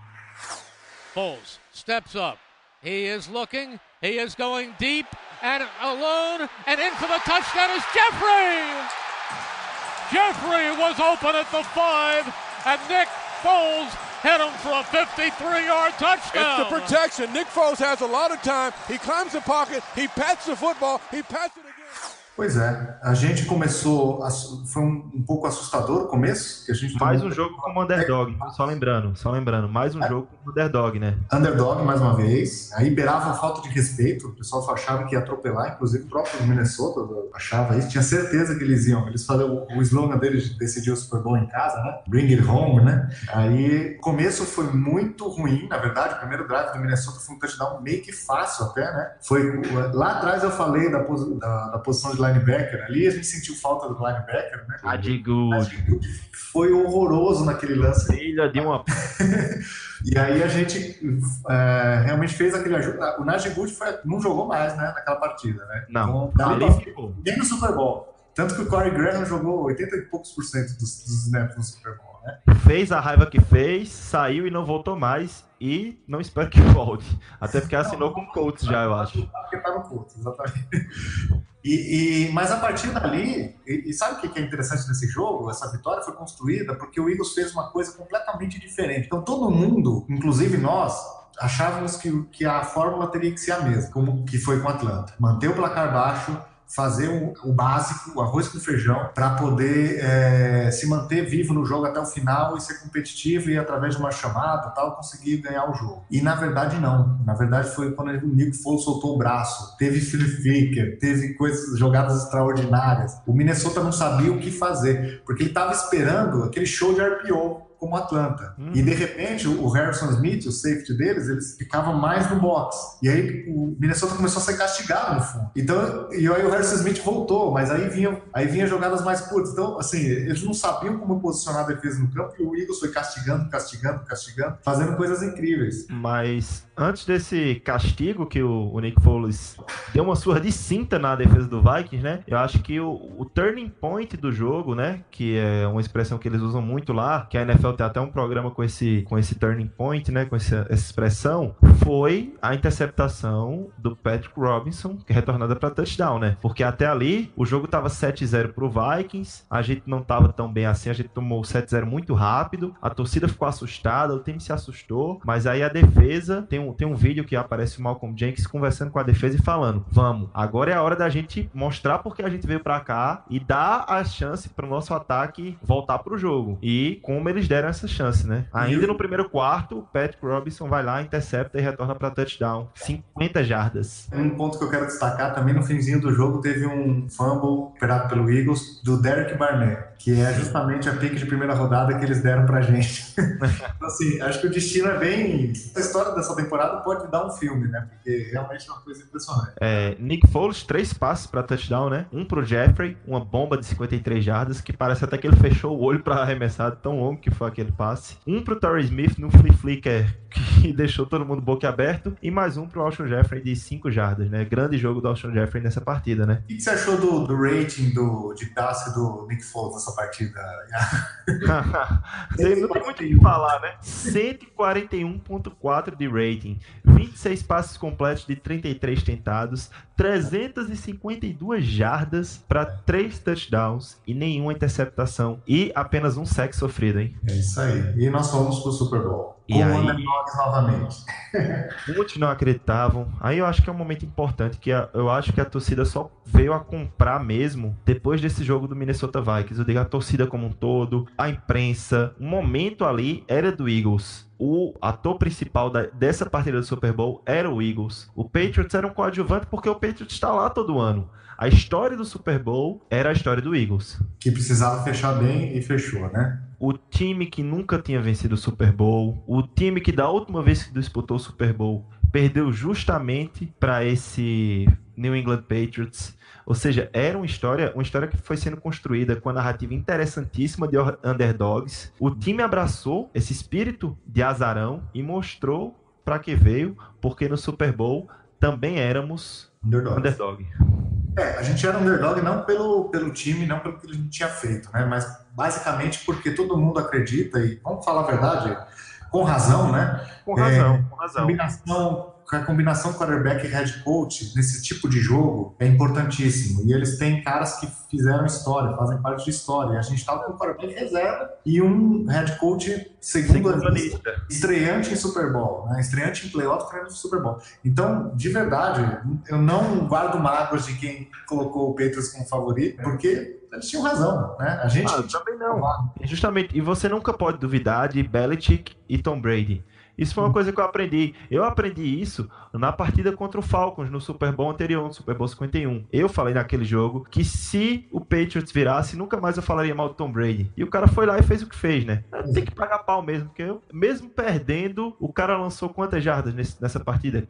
Speaker 3: Foles steps up. He is looking. He is going deep and alone and in for the touchdown is Jeffrey. Jeffrey was open at the five, and Nick Foles hit him for a 53-yard touchdown.
Speaker 14: It's the protection. Nick Foles has a lot of time. He climbs the pocket. He pats the football. He pats it again.
Speaker 4: Pois é, a gente começou, foi um, um pouco assustador o começo, que a gente
Speaker 2: Mais um jogo como underdog, só lembrando, só lembrando, mais um jogo como underdog, né?
Speaker 4: Underdog mais uma vez, aí beirava falta de respeito, o pessoal achava que ia atropelar, inclusive o próprio Minnesota achava isso, tinha certeza que eles iam, eles falaram, o slogan deles decidiu o Super Bowl em casa, né? Bring it home, né? Aí o começo foi muito ruim, na verdade, o primeiro drive do Minnesota foi um touchdown meio que fácil até, né? Foi, lá atrás eu falei da, da- da posição de linebacker ali, a gente sentiu falta do linebacker, né?
Speaker 2: Adi Good.
Speaker 4: Foi horroroso naquele lance.
Speaker 2: Filha de uma.
Speaker 4: E aí a gente é, realmente fez aquele ajuda. O Najee Good foi- não jogou mais, né, naquela partida, né?
Speaker 2: Não,
Speaker 4: Então,
Speaker 2: ali ficou.
Speaker 4: nem no Super Bowl. Tanto que o Corey Graham jogou 80 e poucos por cento dos, dos snaps no Super Bowl, né?
Speaker 2: Fez a raiva que fez, saiu e não voltou mais. E não espero que volte. Até porque assinou com o Colts já, eu acho.
Speaker 4: Porque tá no culto, exatamente. E, e- mas a partir dali, e, e sabe o que que é interessante nesse jogo? Essa vitória foi construída porque o Eagles fez uma coisa completamente diferente. Então todo mundo, inclusive nós, achávamos que, que a fórmula teria que ser a mesma, como que foi com o Atlanta. Manter o placar baixo, fazer o, o básico, o arroz com feijão, para poder é, se manter vivo no jogo até o final e ser competitivo e através de uma chamada tal conseguir ganhar o jogo. E na verdade não. Na verdade foi quando o Nick Foles soltou o braço, teve flip flicker, teve coisas, jogadas extraordinárias. O Minnesota não sabia o que fazer, porque ele estava esperando aquele show de RPO como Atlanta. E de repente o Harrison Smith, o safety deles, eles ficavam mais no box. E aí o Minnesota começou a ser castigado no fundo. Então, e aí o Harrison Smith voltou, mas aí vinha, aí vinha jogadas mais curtas. Então, assim, eles não sabiam como posicionar a defesa no campo e o Eagles foi castigando, castigando, castigando, fazendo coisas incríveis.
Speaker 2: Mas antes desse castigo que o, o Nick Foles deu uma surra de cinta na defesa do Vikings, né? Eu acho que o, o turning point do jogo, né? Que é uma expressão que eles usam muito lá, que a NFL tem até um programa com esse, com esse turning point, né? Com essa, essa expressão, foi a interceptação do Patrick Robinson, que é retornada para touchdown, né? Porque até ali o jogo tava 7-0 pro Vikings, a gente não tava tão bem assim, a gente tomou o 7-0 muito rápido, a torcida ficou assustada, o time se assustou, mas aí a defesa tem um, tem um vídeo que aparece o Malcolm Jenkins conversando com a defesa e falando: Vamos, agora é a hora da gente mostrar porque a gente veio pra cá e dar a chance pro nosso ataque voltar pro jogo. E como eles deram essa chance, né? Ainda no primeiro quarto, o Patrick Robinson vai lá, intercepta e retorna pra touchdown. 50 jardas.
Speaker 4: Um ponto que eu quero destacar também no finzinho do jogo teve um fumble operado pelo Eagles do Derek Barnett, que é justamente a pique de primeira rodada que eles deram pra gente. então, assim, acho que o destino é bem. A história dessa temporada pode dar um filme, né? Porque realmente é uma coisa impressionante.
Speaker 2: É, Nick Foles, três passes para touchdown, né? Um pro Jeffrey, uma bomba de 53 jardas, que parece até que ele fechou o olho para arremessar, tão longo que foi aquele passe. Um pro Torrey Smith no flea flicker, que deixou todo mundo boca aberto. E mais um pro Alshon Jeffrey de 5 jardas, né? Grande jogo do Alshon Jeffrey nessa partida, né?
Speaker 4: O que você achou do, do rating do, de passe do Nick Foles nessa partida?
Speaker 2: não tem muito o que falar, né? 141.4 de rating, 26 passes completos de 33 tentados, 352 jardas para 3 touchdowns e nenhuma interceptação e apenas um sec sofrido, hein?
Speaker 4: É isso aí. E nós fomos pro Super Bowl.
Speaker 2: E
Speaker 4: Com
Speaker 2: aí-
Speaker 4: underdogs novamente.
Speaker 2: Muitos não acreditavam. Aí eu acho que é um momento importante que a- eu acho que a torcida só veio a comprar mesmo depois desse jogo do Minnesota Vikings. Eu digo a torcida como um todo, a imprensa. O momento ali era do Eagles. O ator principal da- dessa partida do Super Bowl era o Eagles. O Patriots era um coadjuvante porque o Patriots está lá todo ano. A história do Super Bowl era a história do Eagles.
Speaker 4: Que precisava fechar bem e fechou, né?
Speaker 2: O time que nunca tinha vencido o Super Bowl, o time que da última vez que disputou o Super Bowl perdeu justamente para esse New England Patriots. Ou seja, era uma história, uma história que foi sendo construída com a narrativa interessantíssima de underdogs. O time abraçou esse espírito de azarão e mostrou para que veio, porque no Super Bowl também éramos
Speaker 4: Underdogs.
Speaker 2: underdog.
Speaker 4: É, a gente era underdog não pelo, pelo time, não pelo que a gente tinha feito, né? Mas basicamente porque todo mundo acredita, e vamos falar a verdade, com razão, né?
Speaker 2: Com razão,
Speaker 4: É,
Speaker 2: com razão.
Speaker 4: Combinação, a combinação quarterback e head coach nesse tipo de jogo é importantíssimo. E eles têm caras que fizeram história, fazem parte de história. E a gente estava com um quarterback reserva e um head coach segunda
Speaker 2: Segunda
Speaker 4: lista, estreante em Super Bowl, né? estreante em playoff, estreante em Super Bowl. Então, de verdade, eu não guardo mágoas de quem colocou o Patriots como favorito, porque eles tinham razão, né? A gente
Speaker 2: Ah, também não. Justamente, e você nunca pode duvidar de Belichick e Tom Brady. Isso foi uma coisa que eu aprendi. Eu aprendi isso na partida contra o Falcons no Super Bowl anterior, no Super Bowl 51. Eu falei naquele jogo que se o Patriots virasse, nunca mais eu falaria mal do Tom Brady. E o cara foi lá e fez o que fez, né? Tem que pagar pau mesmo, porque eu, mesmo perdendo, o cara lançou quantas jardas nesse- nessa partida?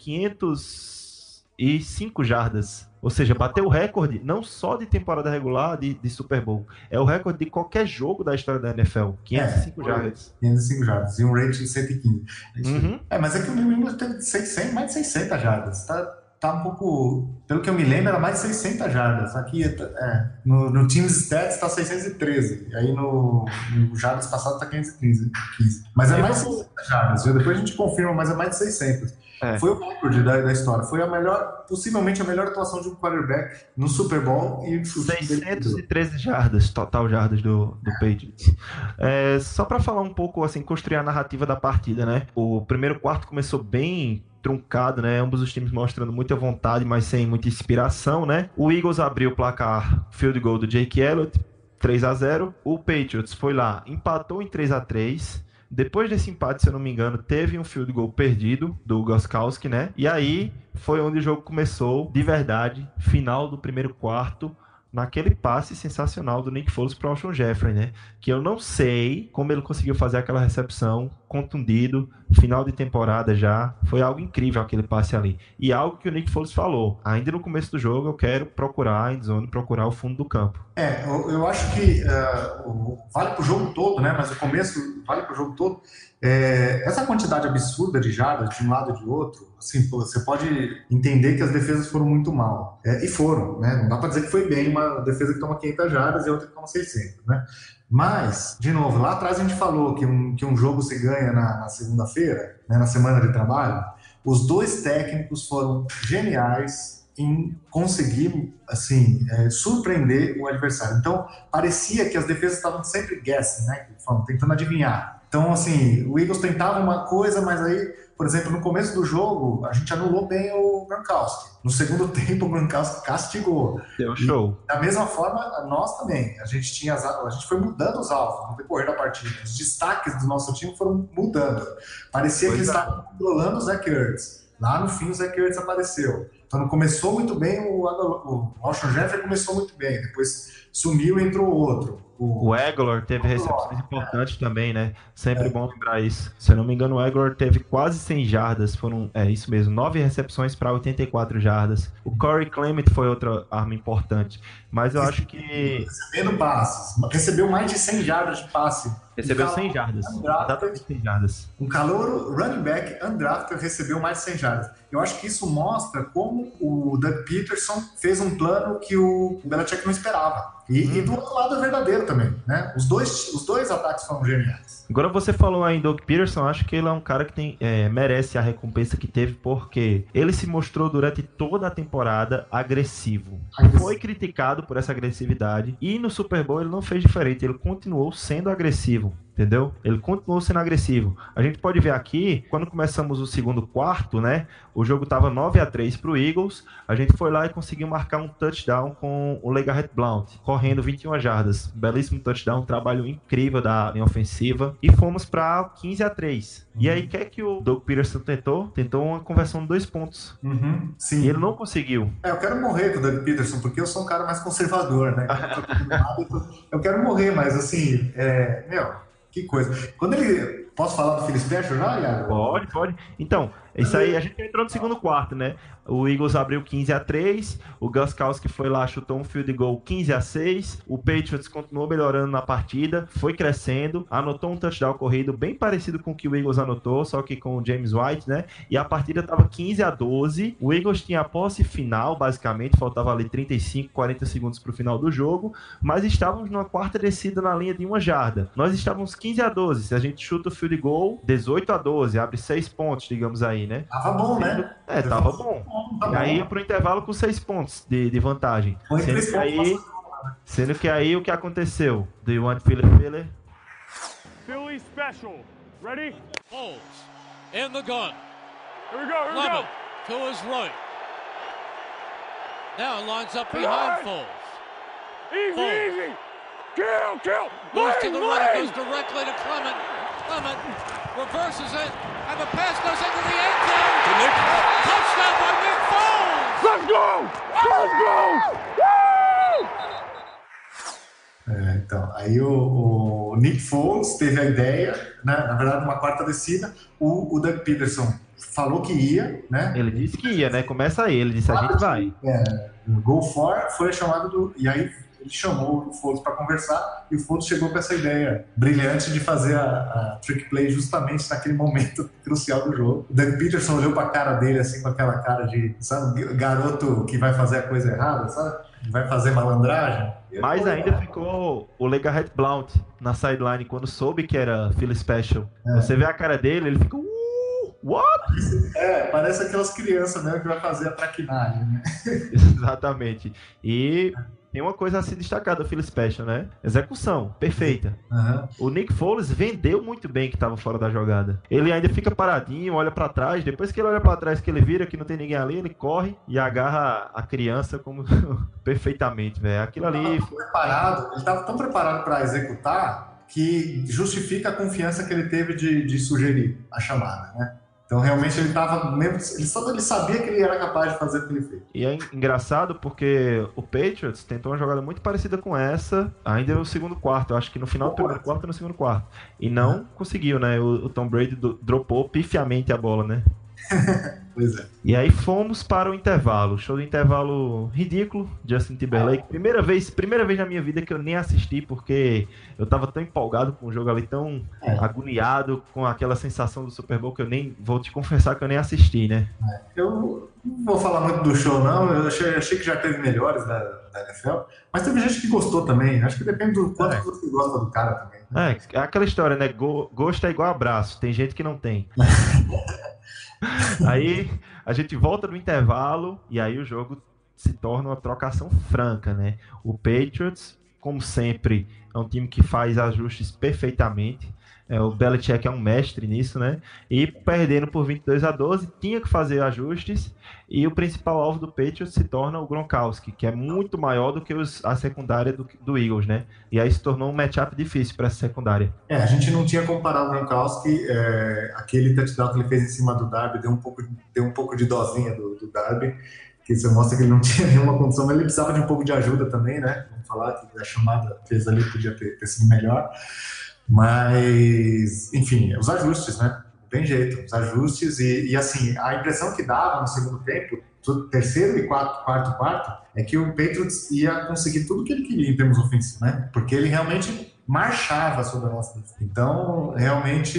Speaker 2: 505 jardas. Ou seja, bateu o recorde não só de temporada regular de, de Super Bowl, é o recorde de qualquer jogo da história da NFL. 505
Speaker 4: É,
Speaker 2: jardas.
Speaker 4: 505 jardas e um rate de 115. É.
Speaker 2: Uhum.
Speaker 4: É, mas é que o New England teve 600, mais de 600 jardas. Tá, tá um pouco. Pelo que eu me lembro, era mais de 600 jardas. Aqui é, no, no Teams Stats tá 613. E aí no, no jardas passado tá 515. 15. Mas é mais de
Speaker 2: vou-
Speaker 4: 600 jardas. Depois a gente confirma, mas é mais de 600.
Speaker 2: É.
Speaker 4: Foi o recorde da, da história. Foi a melhor, possivelmente a melhor atuação de um quarterback no Super Bowl. E o time dele perdeu.
Speaker 2: 613 jardas, total jardas do, do Patriots. É, só para falar um pouco, assim, construir a narrativa da partida, né? O primeiro quarto começou bem truncado, né? Ambos os times mostrando muita vontade, mas sem muita inspiração, né? O Eagles abriu o placar field goal do Jake Elliott, 3 a 0 O Patriots foi lá, empatou em 3 a 3 depois desse empate, se eu não me engano, teve um field goal perdido do Goskowski, né? E aí foi onde o jogo começou de verdade, final do primeiro quarto, naquele passe sensacional do Nick Foles para o Alshon Jeffrey, né? Que eu não sei como ele conseguiu fazer aquela recepção contundido, final de temporada já. Foi algo incrível aquele passe ali. E algo que o Nick Foles falou. Ainda no começo do jogo, eu quero procurar a endzone, procurar o fundo do campo.
Speaker 4: É, eu, eu acho que o- vale pro jogo todo, né? Mas o começo vale pro jogo todo. É, essa quantidade absurda de jardas de um lado e de outro, assim, você pode entender que as defesas foram muito mal. É, e foram, né? Não dá para dizer que foi bem uma defesa que toma 500 jardas e outra que toma 600, né? Mas, de novo, lá atrás a gente falou que um, que um jogo se ganha na, na segunda-feira, né, na semana de trabalho. Os dois técnicos foram geniais em conseguir, assim, é, surpreender o adversário. Então, parecia que as defesas estavam sempre guessing, né? Tentando adivinhar. Então, assim, o Eagles tentava uma coisa, mas aí, por exemplo, no começo do jogo, a gente anulou bem o Gronkowski. No segundo tempo, o Gronkowski castigou.
Speaker 2: Deu show.
Speaker 4: Da mesma forma, nós também. A gente tinha as- a gente foi mudando os alvos no decorrer da partida. Os destaques do nosso time foram mudando. Parecia que
Speaker 2: Pois
Speaker 4: eles
Speaker 2: é.
Speaker 4: estavam controlando o Zach Ertz. Lá no fim, o Zach Ertz apareceu. Então, não começou muito bem, o, o Alshon Jeffrey começou muito bem. Depois sumiu e entrou outro. O,
Speaker 2: Eglor teve recepções importantes também, né? Sempre bom lembrar isso. Se eu não me engano, o Eglor teve quase 100 jardas. Foram, é isso mesmo, 9 recepções para 84 jardas. O Corey Clement foi outra arma importante. Mas eu acho que
Speaker 4: recebendo passes. Recebeu mais de 100 jardas de passe.
Speaker 2: recebeu
Speaker 4: Um
Speaker 2: 100 jardas. Exatamente 100 jardas.
Speaker 4: Um calouro running back undrafted recebeu mais de 100 jardas. Eu acho que isso mostra como o Doug Peterson fez um plano que o Belichick não esperava. E, e do outro lado é verdadeiro também, né? Os dois, os dois ataques foram geniais.
Speaker 2: Agora você falou aí em Doug Peterson, acho que ele é um cara que tem, é, merece a recompensa que teve, porque ele se mostrou durante toda a temporada agressivo. Foi criticado por essa agressividade e no Super Bowl ele não fez diferente, ele continuou sendo agressivo. Entendeu? Ele continuou sendo agressivo. A gente pode ver aqui, quando começamos o segundo quarto, né? O jogo estava 9 a 3 para o Eagles. A gente foi lá e conseguiu marcar um touchdown com o Legarrette Blount, correndo 21 jardas. Belíssimo touchdown, um trabalho incrível da linha ofensiva. E fomos para 15 a 3. E aí, o que é que o Doug Peterson tentou? Tentou uma conversão de dois pontos.
Speaker 4: Uhum, sim.
Speaker 2: E ele não conseguiu.
Speaker 4: É, eu quero morrer com o Doug Peterson, porque eu sou um cara mais conservador, né? eu quero morrer, mas assim, é, meu, que coisa. Quando ele. Posso falar do Phil Special já, Iago?
Speaker 2: Pode, pode. Então, isso aí, a gente entrou no segundo quarto, né? O Eagles abriu 15 a 3, o Guskowski foi lá, chutou um field goal 15 a 6, o Patriots continuou melhorando na partida, foi crescendo, anotou um touchdown corrido bem parecido com o que o Eagles anotou, só que com o James White, né? E a partida tava 15 a 12, o Eagles tinha a posse final, basicamente, faltava ali 35, 40 segundos pro final do jogo, mas estávamos numa quarta descida na linha de uma jarda. Nós estávamos 15 a 12, se a gente chuta o field goal, 18 a 12, abre 6 pontos, digamos aí, né?
Speaker 4: Tava bom, né?
Speaker 2: É, tava bom.
Speaker 4: Tá
Speaker 2: e aí ia pro intervalo com 6 pontos de, de vantagem.
Speaker 4: Foi
Speaker 2: Sendo que, aí,
Speaker 4: pontos.
Speaker 2: sendo que aí o que aconteceu? Do you want Philip Filler?
Speaker 7: Philly special. Ready?
Speaker 3: Foles in the gun.
Speaker 7: Here we go, here we
Speaker 3: Lemon
Speaker 7: go.
Speaker 3: to his right. Now lines up behind. Foles.
Speaker 7: Easy,
Speaker 3: Foles.
Speaker 7: easy. Kill, kill.
Speaker 3: Moves to
Speaker 7: Lane,
Speaker 3: the right, goes directly to Clement. Clement reverses it, and the pass goes into the end zone. Touchdown by Nick Foles!
Speaker 7: Let's go. Let's go.
Speaker 4: É, então, aí o, o Nick Foles teve a ideia, né? Na verdade, uma quarta descida. O, o Doug Peterson falou que ia, né?
Speaker 2: Ele disse que ia, né? Começa aí, ele disse a gente vai.
Speaker 4: É, o Go For foi a chamada do. E aí ele chamou o Foles para conversar e o Foles chegou com essa ideia brilhante de fazer a, a trick play justamente naquele momento crucial do jogo. O Doug Peterson olhou para a cara dele assim com aquela cara de, sabe, garoto que vai fazer a coisa errada, sabe? Vai fazer malandragem.
Speaker 2: Mas ainda ficou o Legarrette Blount na sideline quando soube que era Philly Special.
Speaker 4: É.
Speaker 2: Você vê a cara dele, ele fica. Uh, what?
Speaker 4: É, parece aquelas crianças mesmo que vai fazer a traquinagem, né?
Speaker 2: Exatamente. E tem uma coisa a se destacar do Philly Special, né? Execução, perfeita.
Speaker 4: Aham.
Speaker 2: O Nick Foles vendeu muito bem que estava fora da jogada. Ele ainda fica paradinho, olha pra trás. Depois que ele olha pra trás, que ele vira que não tem ninguém ali, ele corre e agarra a criança como perfeitamente, velho. Aquilo ali foi
Speaker 4: preparado, ele estava tão preparado para executar que justifica a confiança que ele teve de, de sugerir a chamada, né? Então realmente ele estava mesmo, ele, só, ele sabia que ele era capaz de fazer o que ele fez.
Speaker 2: E é engraçado porque o Patriots tentou uma jogada muito parecida com essa, ainda no segundo quarto. Eu acho que no final do primeiro quarto e no segundo quarto. E não conseguiu, né? O, o Tom Brady do- dropou pifiamente a bola, né?
Speaker 4: Pois é.
Speaker 2: E aí fomos para o intervalo. Show do intervalo ridículo, Justin Timberlake. Primeira vez, primeira vez na minha vida que eu nem assisti, porque eu tava tão empolgado com o jogo ali, tão agoniado com aquela sensação do Super Bowl que eu nem vou te confessar que eu nem assisti, né?
Speaker 4: Eu não vou falar muito do show, não. Eu achei, achei que já teve melhores da, da NFL, mas teve gente que gostou também. Acho que depende do quanto você gosta do cara também.
Speaker 2: É, é aquela história, né? Go- gosto é igual abraço, tem gente que não tem. aí a gente volta no intervalo e aí o jogo se torna uma trocação franca, né? O Patriots, como sempre, é um time que faz ajustes perfeitamente. É, o Belichick é um mestre nisso, né? E perdendo por 22 a 12, tinha que fazer ajustes. E o principal alvo do Patriots se torna o Gronkowski, que é muito maior do que os- a secundária do, do Eagles, né? E aí se tornou um matchup difícil para essa secundária.
Speaker 4: É, a gente não tinha comparado o Gronkowski, é, aquele touchdown que ele fez em cima do Darby deu um pouco, deu um pouco de dosinha do, do Darby, que isso mostra que ele não tinha nenhuma condição, mas ele precisava de um pouco de ajuda também, né? Vamos falar que a chamada fez ali podia ter, ter sido melhor, mas enfim, os ajustes, né? Não Tem jeito, os ajustes e, e, assim, a impressão que dava no segundo tempo, terceiro e quarto, quarto, quarto, é que o Patriots ia conseguir tudo que ele queria em termos ofensivos, né? Porque ele realmente marchava sobre a nossa defesa. Então, realmente,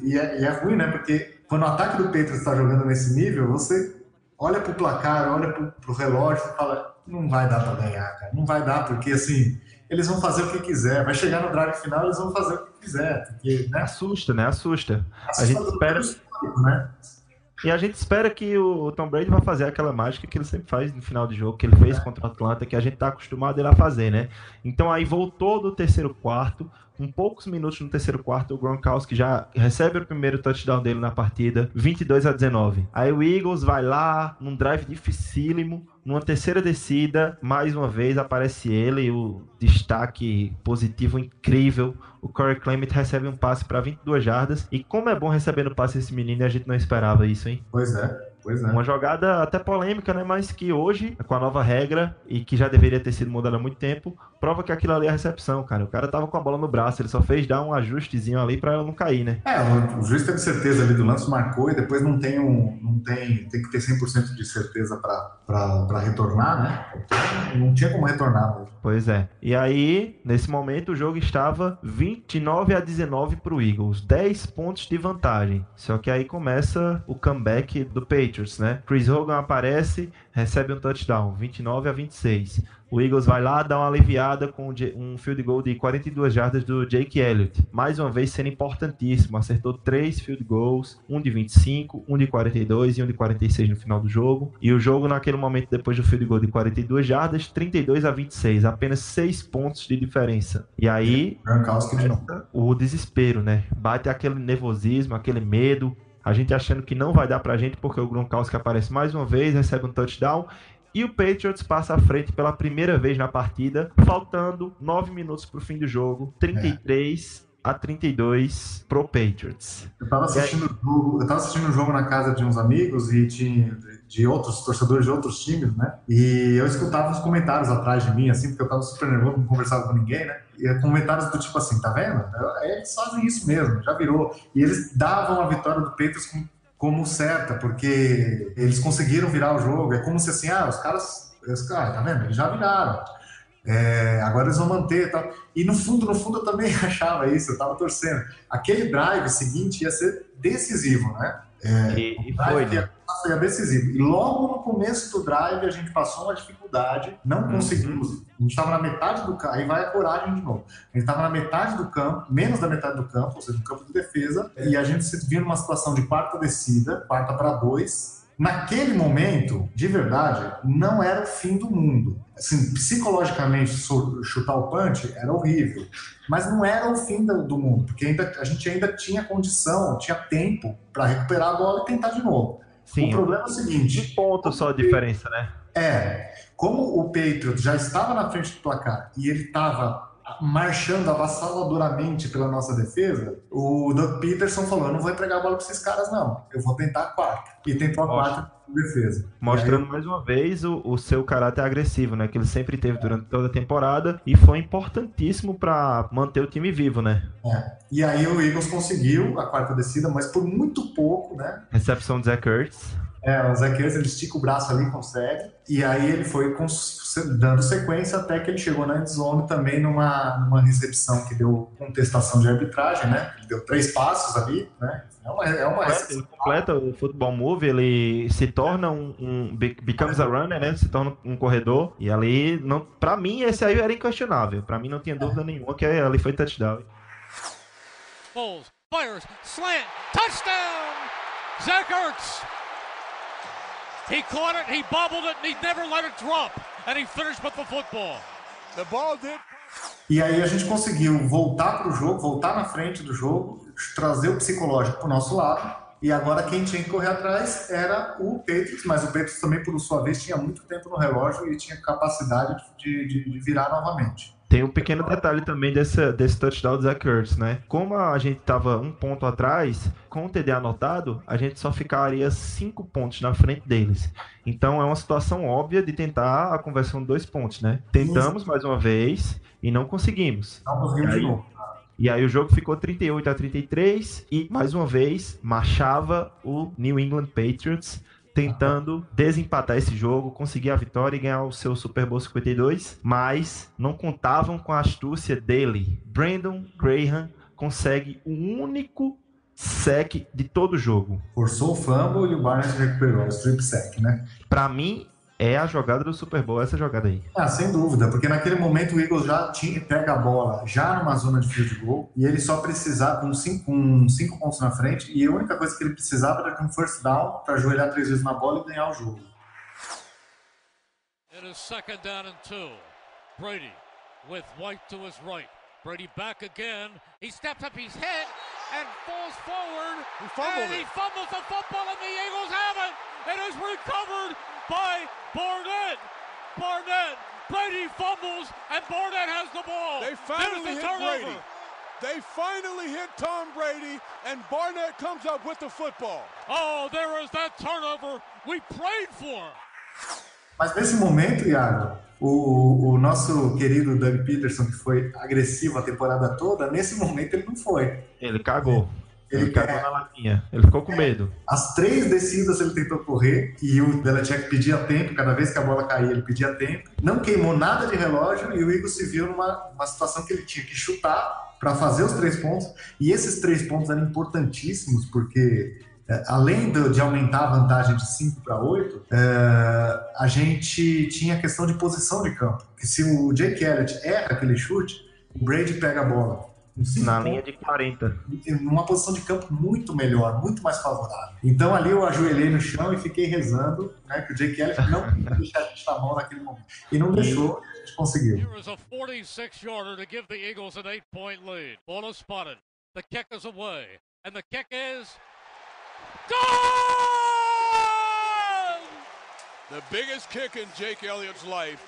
Speaker 4: e é, e é ruim, né? Porque quando o ataque do Patriots está jogando nesse nível, você olha pro placar, olha pro, pro relógio e fala, não vai dar para ganhar, cara. Não vai dar, porque assim, eles vão fazer o que quiser. Vai chegar no drive final, eles vão fazer o que quiser. Porque, né?
Speaker 2: Assusta, né? Assusta. A gente espera.
Speaker 4: Né?
Speaker 2: E a gente espera que o Tom Brady vai fazer aquela mágica que ele sempre faz no final de jogo, que ele fez contra o Atlanta, que a gente tá acostumado ele a fazer, né? Então aí voltou do terceiro quarto, Com poucos minutos no terceiro quarto, o Gronkowski já recebe o primeiro touchdown dele na partida, 22 a 19. Aí o Eagles vai lá, num drive dificílimo, numa terceira descida, mais uma vez aparece ele, o destaque positivo incrível. O Corey Clement recebe um passe para 22 jardas. E como é bom recebendo passe esse menino, a gente não esperava isso, hein?
Speaker 4: Pois é. Pois é.
Speaker 2: Uma jogada até polêmica, né? Mas que hoje, com a nova regra, e que já deveria ter sido mudada há muito tempo, prova que aquilo ali é a recepção, cara. O cara tava com a bola no braço, ele só fez dar um ajustezinho ali para ela não cair, né?
Speaker 4: É, o, juiz teve certeza ali do lance, marcou e depois não tem um. Não tem, tem que ter 100% de certeza para retornar, né? Não tinha como retornar mesmo.
Speaker 2: Pois é. E aí, nesse momento, o jogo estava 29 a 19 pro Eagles, 10 pontos de vantagem. Só que aí começa o comeback do Patriots, né? Chris Hogan aparece, recebe um touchdown, 29 a 26. O Eagles vai lá, dá uma aliviada com um field goal de 42 jardas do Jake Elliott. Mais uma vez sendo importantíssimo. Acertou três field goals, um de 25, um de 42 e um de 46 no final do jogo. E o jogo, naquele momento, depois do field goal de 42 jardas, 32 a 26. Apenas 6 pontos de diferença. E aí, o desespero, né? Bate aquele nervosismo, aquele medo. A gente achando que não vai dar pra gente porque o Gronkowski aparece mais uma vez, recebe um touchdown e o Patriots passa à frente pela primeira vez na partida, faltando 9 minutos para o fim do jogo, 33 é. a 32 pro Patriots.
Speaker 4: Eu estava assistindo, o eu tava assistindo um jogo na casa de uns amigos e tinha de outros torcedores de outros times, né? E eu escutava os comentários atrás de mim, assim, porque eu estava super nervoso, não conversava com ninguém, né? E comentários do tipo assim, tá vendo? É, eles fazem isso mesmo, já virou. E eles davam a vitória do Patriots com como certa, porque eles conseguiram virar o jogo. É como se assim, ah, os caras, os caras, tá vendo? Eles já viraram. É, agora eles vão manter tal. E no fundo, no fundo, eu também achava isso, eu tava torcendo. Aquele drive seguinte ia ser decisivo, né?
Speaker 2: É, e, e foi, né?
Speaker 4: Foi decisivo. E logo no começo do drive a gente passou uma dificuldade, não uhum. conseguimos. A gente estava na metade do campo, aí vai a coragem de novo. A gente estava na metade do campo, menos da metade do campo, ou seja, no campo de defesa, e a gente se viu numa situação de quarta descida, quarta para dois, Naquele momento, de verdade, não era o fim do mundo. Assim, psicologicamente, chutar o punch era horrível, mas não era o fim do mundo, porque ainda, a gente ainda tinha condição, tinha tempo para recuperar a bola e tentar de novo.
Speaker 2: Sim,
Speaker 4: o problema é o seguinte:
Speaker 2: de ponto só a diferença, né?
Speaker 4: É, como o Patriot já estava na frente do placar e ele estava marchando avassaladoramente pela nossa defesa, o Doug Peterson falou: eu não vou entregar a bola para esses caras, não. Eu vou tentar a quarta. E tentou a quarta defesa.
Speaker 2: Mostrando aí... mais uma vez o, o, seu caráter agressivo, né? Que ele sempre teve durante toda a temporada e foi importantíssimo para manter o time vivo, né?
Speaker 4: É. E aí o Eagles conseguiu a quarta descida, mas por muito pouco, né?
Speaker 2: Recepção de Zach Ertz.
Speaker 4: É, o Zach Ertz, ele estica o braço ali, consegue. E aí ele foi dando sequência até que ele chegou na endzone também numa, numa recepção que deu contestação de arbitragem, né? Ele deu três passos ali, né? É uma, é uma
Speaker 2: ele completa o futebol move, ele se torna um, um, becomes a runner, né? Se torna um corredor e ali não, para mim esse aí era inquestionável. Para mim não tinha dúvida nenhuma que ali foi touchdown.
Speaker 3: Foles fires slant touchdown Zach Ertz He caught it, he bobbled it, and he never let it drop. And he finished with the football.
Speaker 14: The ball did.
Speaker 4: E aí a gente conseguiu voltar para o jogo, voltar na frente do jogo, trazer o psicológico para o nosso lado. E agora quem tinha que correr atrás era o Patriots, mas o Patriots também, por sua vez, tinha muito tempo no relógio e tinha capacidade de, de, de virar novamente.
Speaker 2: Tem um pequeno detalhe também desse, desse touchdown do Zach Ertz, né? Como a gente tava um ponto atrás, com o TD anotado, a gente só ficaria cinco pontos na frente deles. Então é uma situação óbvia de tentar a conversão de dois pontos, né? Tentamos mais uma vez e não conseguimos.
Speaker 4: Não conseguimos de novo.
Speaker 2: E aí o jogo ficou 38 a 33 e mais uma vez marchava o New England Patriots tentando desempatar esse jogo, conseguir a vitória e ganhar o seu Super Bowl 52, mas não contavam com a astúcia dele. Brandon Graham consegue o único sec de todo o jogo.
Speaker 4: Forçou o fumble e o Barnes recuperou o strip sec, né?
Speaker 2: Para mim, é a jogada do Super Bowl, essa jogada aí.
Speaker 4: Ah, sem dúvida, porque naquele momento o Eagles já tinha, pega a bola já numa zona de field goal e ele só precisava, com cinco, com cinco pontos na frente, e a única coisa que ele precisava era de um first down para ajoelhar três vezes na bola e ganhar o jogo.
Speaker 3: It is second down and two. Brady with White to his right. Brady back again. He steps up, he's hit and falls forward.
Speaker 14: He fumbled
Speaker 3: and he
Speaker 14: it.
Speaker 3: fumbles the football, and the Eagles have it. It is recovered by Barnett. Barnett. Brady fumbles, and Barnett has the ball.
Speaker 14: They finally
Speaker 3: There's
Speaker 14: hit
Speaker 3: the turnover.
Speaker 14: Brady. They finally hit Tom Brady, and Barnett comes up with the football.
Speaker 3: Oh, there is that turnover we prayed for.
Speaker 4: Mas nesse momento, Iago, o, o nosso querido Doug Peterson, que foi agressivo a temporada toda, nesse momento ele não foi.
Speaker 2: Ele cagou. Ele, cagou na latinha. Ele ficou com medo.
Speaker 4: As três descidas ele tentou correr e o Belichick pedia tempo, cada vez que a bola caía ele pedia tempo. Não queimou nada de relógio e o Eagles se viu numa, situação que ele tinha que chutar para fazer os três pontos. E esses três pontos eram importantíssimos porque, eh, além do- de aumentar a vantagem de 5 para 8, a gente tinha a questão de posição de campo. Que se o Jake Elliott erra aquele chute, o Brady pega a bola. Cinco
Speaker 2: Na
Speaker 4: pontos
Speaker 2: linha de 40.
Speaker 4: numa posição de campo muito melhor, muito mais favorável. Então ali eu ajoelhei no chão e fiquei rezando né, que o Jake Elliott não ia deixar a gente na mão naquele momento. E não deixou, e a gente conseguiu.
Speaker 3: Here is a 46 yarder to give the Eagles an eight point lead. Ball is spotted. The kick is away. And the kick is.
Speaker 14: The biggest kick in Jake Elliott's life,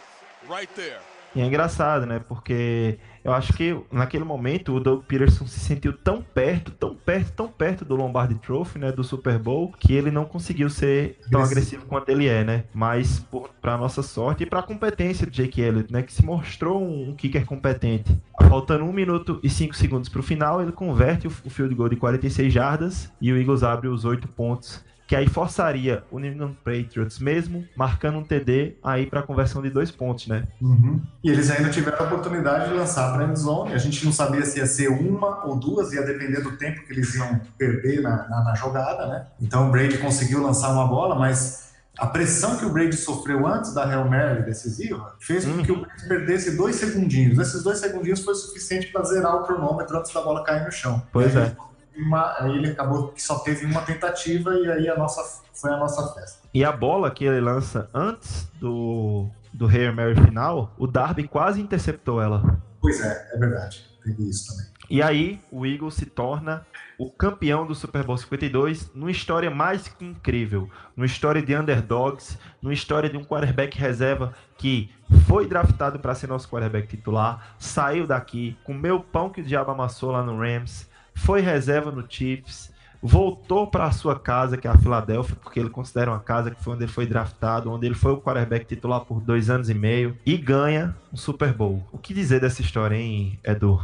Speaker 14: right there.
Speaker 2: E é engraçado, né? Porque eu acho que naquele momento o Doug Peterson se sentiu tão perto, tão perto, tão perto do Lombardi Trophy, né? Do Super Bowl, que ele não conseguiu ser tão agressivo quanto ele é, né? Mas por, pra nossa sorte e pra competência do Jake Elliott, né? Que se mostrou um, um kicker competente. Faltando 1 minuto e 5 segundos pro final, ele converte o, o field goal de 46 jardas e o Eagles abre os 8 pontos que aí forçaria o New England Patriots mesmo marcando um TD aí para conversão de dois pontos, né?
Speaker 4: Uhum. E eles ainda tiveram a oportunidade de lançar para a endzone. A gente não sabia se ia ser uma ou duas, ia depender do tempo que eles iam perder na, na, na jogada, né? Então o Brady conseguiu lançar uma bola, mas a pressão que o Brady sofreu antes da Hail Mary decisiva fez com que o Brady perdesse dois segundinhos. Esses dois segundinhos foi suficiente para zerar o cronômetro antes da bola cair no chão.
Speaker 2: Pois é.
Speaker 4: Uma- ele acabou que só teve uma tentativa e aí a nossa, foi a nossa festa.
Speaker 2: E a bola que ele lança antes do, do Hail Mary final, o Darby quase interceptou ela.
Speaker 4: Pois é, é verdade. Teve isso também.
Speaker 2: E aí o Eagles se torna o campeão do Super Bowl 52 numa história mais que incrível, numa história de underdogs, numa história de um quarterback reserva que foi draftado para ser nosso quarterback titular, saiu daqui, comeu o pão que o diabo amassou lá no Rams, foi reserva no Chiefs, voltou para a sua casa, que é a Filadélfia, porque ele considera uma casa que foi onde ele foi draftado, onde ele foi o quarterback titular por dois anos e meio, e ganha um Super Bowl. O que dizer dessa história, hein, Edu?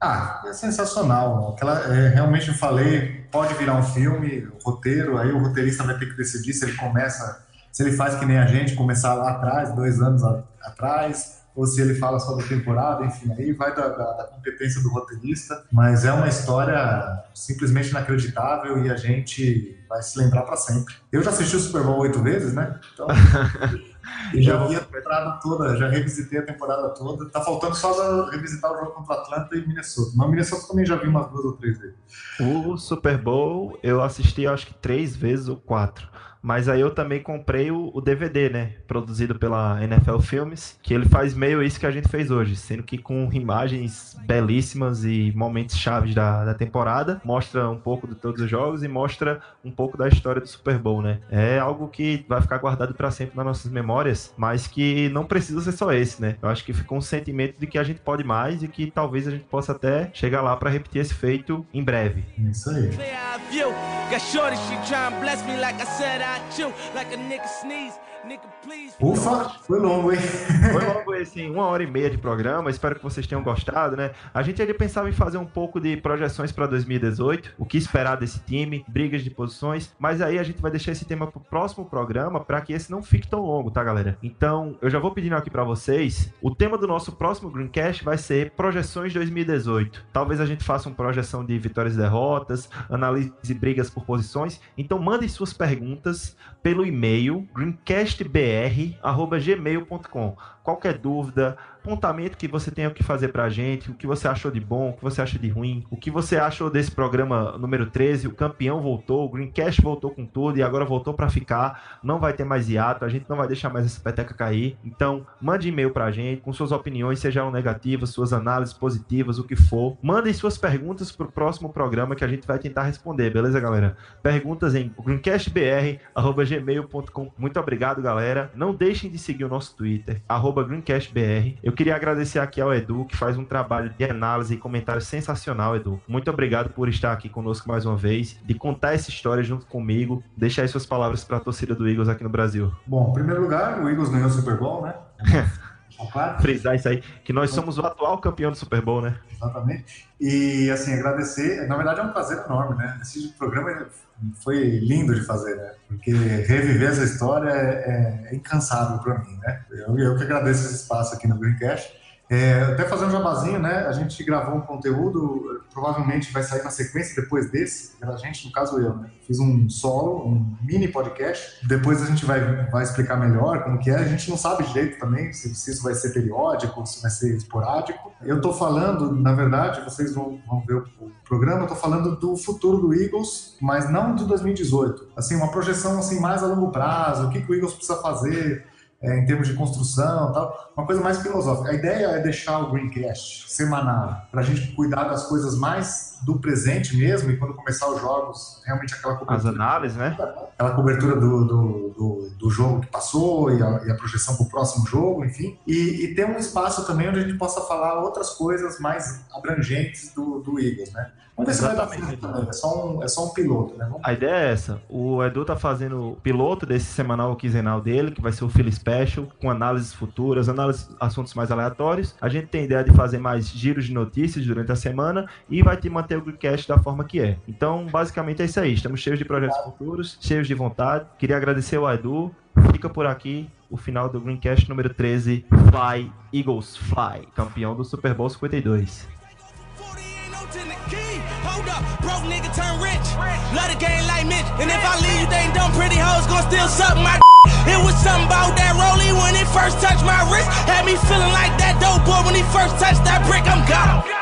Speaker 4: Ah, é sensacional. Aquela, é, realmente eu falei, pode virar um filme, roteiro, aí o roteirista vai ter que decidir se ele começa, se ele faz que nem a gente, começar lá atrás, dois anos a- atrás, ou se ele fala só da temporada, enfim, aí vai da, da- da competência do roteirista, mas é uma história simplesmente inacreditável e a gente vai se lembrar para sempre. Eu já assisti o Super Bowl oito vezes, né? Então, e já vi a temporada toda, já revisitei a temporada toda. Tá faltando só revisitar o jogo contra o Atlanta e Minnesota. Mas Minnesota também já vi umas duas ou três vezes.
Speaker 2: O Super Bowl eu assisti acho que três vezes ou quatro. Mas aí eu também comprei o, o DVD, né? Produzido pela NFL Filmes, que ele faz meio isso que a gente fez hoje, sendo que com imagens belíssimas e momentos chaves da, da temporada, mostra um pouco de todos os jogos e mostra um pouco da história do Super Bowl, né? É algo que vai ficar guardado para sempre nas nossas memórias, mas que não precisa ser só esse, né? Eu acho que ficou um sentimento de que a gente pode mais e que talvez a gente possa até chegar lá para repetir esse feito em breve.
Speaker 4: Isso aí.
Speaker 5: like a nigga sneeze.
Speaker 4: Ufa, foi longo, hein?
Speaker 2: Foi logo esse, uma hora e meia de programa. Espero que vocês tenham gostado, né? A gente ali pensava em fazer um pouco de projeções para 2018, o que esperar desse time, brigas de posições, mas aí a gente vai deixar esse tema pro próximo programa para que esse não fique tão longo, tá, galera? Então, eu já vou pedindo aqui para vocês, o tema do nosso próximo Greencast vai ser projeções 2018. Talvez a gente faça uma projeção de vitórias e derrotas, analise brigas por posições. Então, mandem suas perguntas pelo e-mail greencastbr@gmail.com. qualquer dúvida, apontamento que você tenha que fazer pra gente, o que você achou de bom, o que você acha de ruim, o que você achou desse programa número 13, o campeão voltou, o Greencast voltou com tudo e agora voltou para ficar, não vai ter mais hiato, a gente não vai deixar mais essa peteca cair. Então, mande e-mail pra gente com suas opiniões, sejam negativas, suas análises positivas, o que for. Mandem suas perguntas pro próximo programa que a gente vai tentar responder, beleza, galera? Perguntas em greencastbr@gmail.com. Muito obrigado, galera. Não deixem de seguir o nosso Twitter, greencastbr. Eu queria agradecer aqui ao Edu, que faz um trabalho de análise e comentário sensacional, Edu. Muito obrigado por estar aqui conosco mais uma vez, de contar essa história junto comigo. Deixa aí suas palavras para a torcida do Eagles aqui no Brasil.
Speaker 4: Bom, em primeiro lugar, o Eagles ganhou o Super Bowl, né?
Speaker 2: Claro. Frisar isso aí, que nós somos o atual campeão do Super Bowl, né?
Speaker 4: Exatamente. E, assim, agradecer, na verdade é um prazer enorme, né? Esse programa foi lindo de fazer, né? Porque reviver essa história é, é incansável para mim, né? Eu, eu que agradeço esse espaço aqui no Greencast. É, até fazendo um jabazinho, né? A gente gravou um conteúdo, provavelmente vai sair na sequência depois desse. A gente, no caso eu, né? Fiz um solo, um mini podcast. Depois a gente vai, vai explicar melhor como que é. A gente não sabe direito também se, se isso vai ser periódico, se vai ser esporádico. Eu tô falando, na verdade, vocês vão, vão ver o, o programa, eu tô falando do futuro do Eagles, mas não de 2018. Assim, uma projeção assim mais a longo prazo, o que, que o Eagles precisa fazer é, em termos de construção tal, uma coisa mais filosófica. A ideia é deixar o Greencast semanal, para a gente cuidar das coisas mais do presente mesmo, e quando começar os jogos, realmente aquela
Speaker 2: cobertura. As análises, né?
Speaker 4: Aquela cobertura do, do, do, do jogo que passou e a, e a projeção para o próximo jogo, enfim. E, e ter um espaço também onde a gente possa falar outras coisas mais abrangentes do, do Eagles, né? Vamos ver se vai dar certo também. É só, um, é só um piloto, né? Vamos...
Speaker 2: A ideia é essa. O Edu tá fazendo o piloto desse semanal quinzenal dele, que vai ser o Philly Special, com análises futuras, análises assuntos mais aleatórios. A gente tem ideia de fazer mais giros de notícias durante a semana e vai te manter o Greencast da forma que é. Então, basicamente é isso aí. Estamos cheios de projetos futuros, cheios de vontade. Queria agradecer ao Edu. Fica por aqui o final do Greencast número 13, Fly Eagles Fly, campeão do Super Bowl 52. Hold up, broke nigga turn rich. Love the game like Mitch. And if I leave, you think dumb pretty hoes gonna still suck my It was something about that rollie when it first touched my wrist. Had me feeling like that dope boy when he first touched that brick. I'm gone.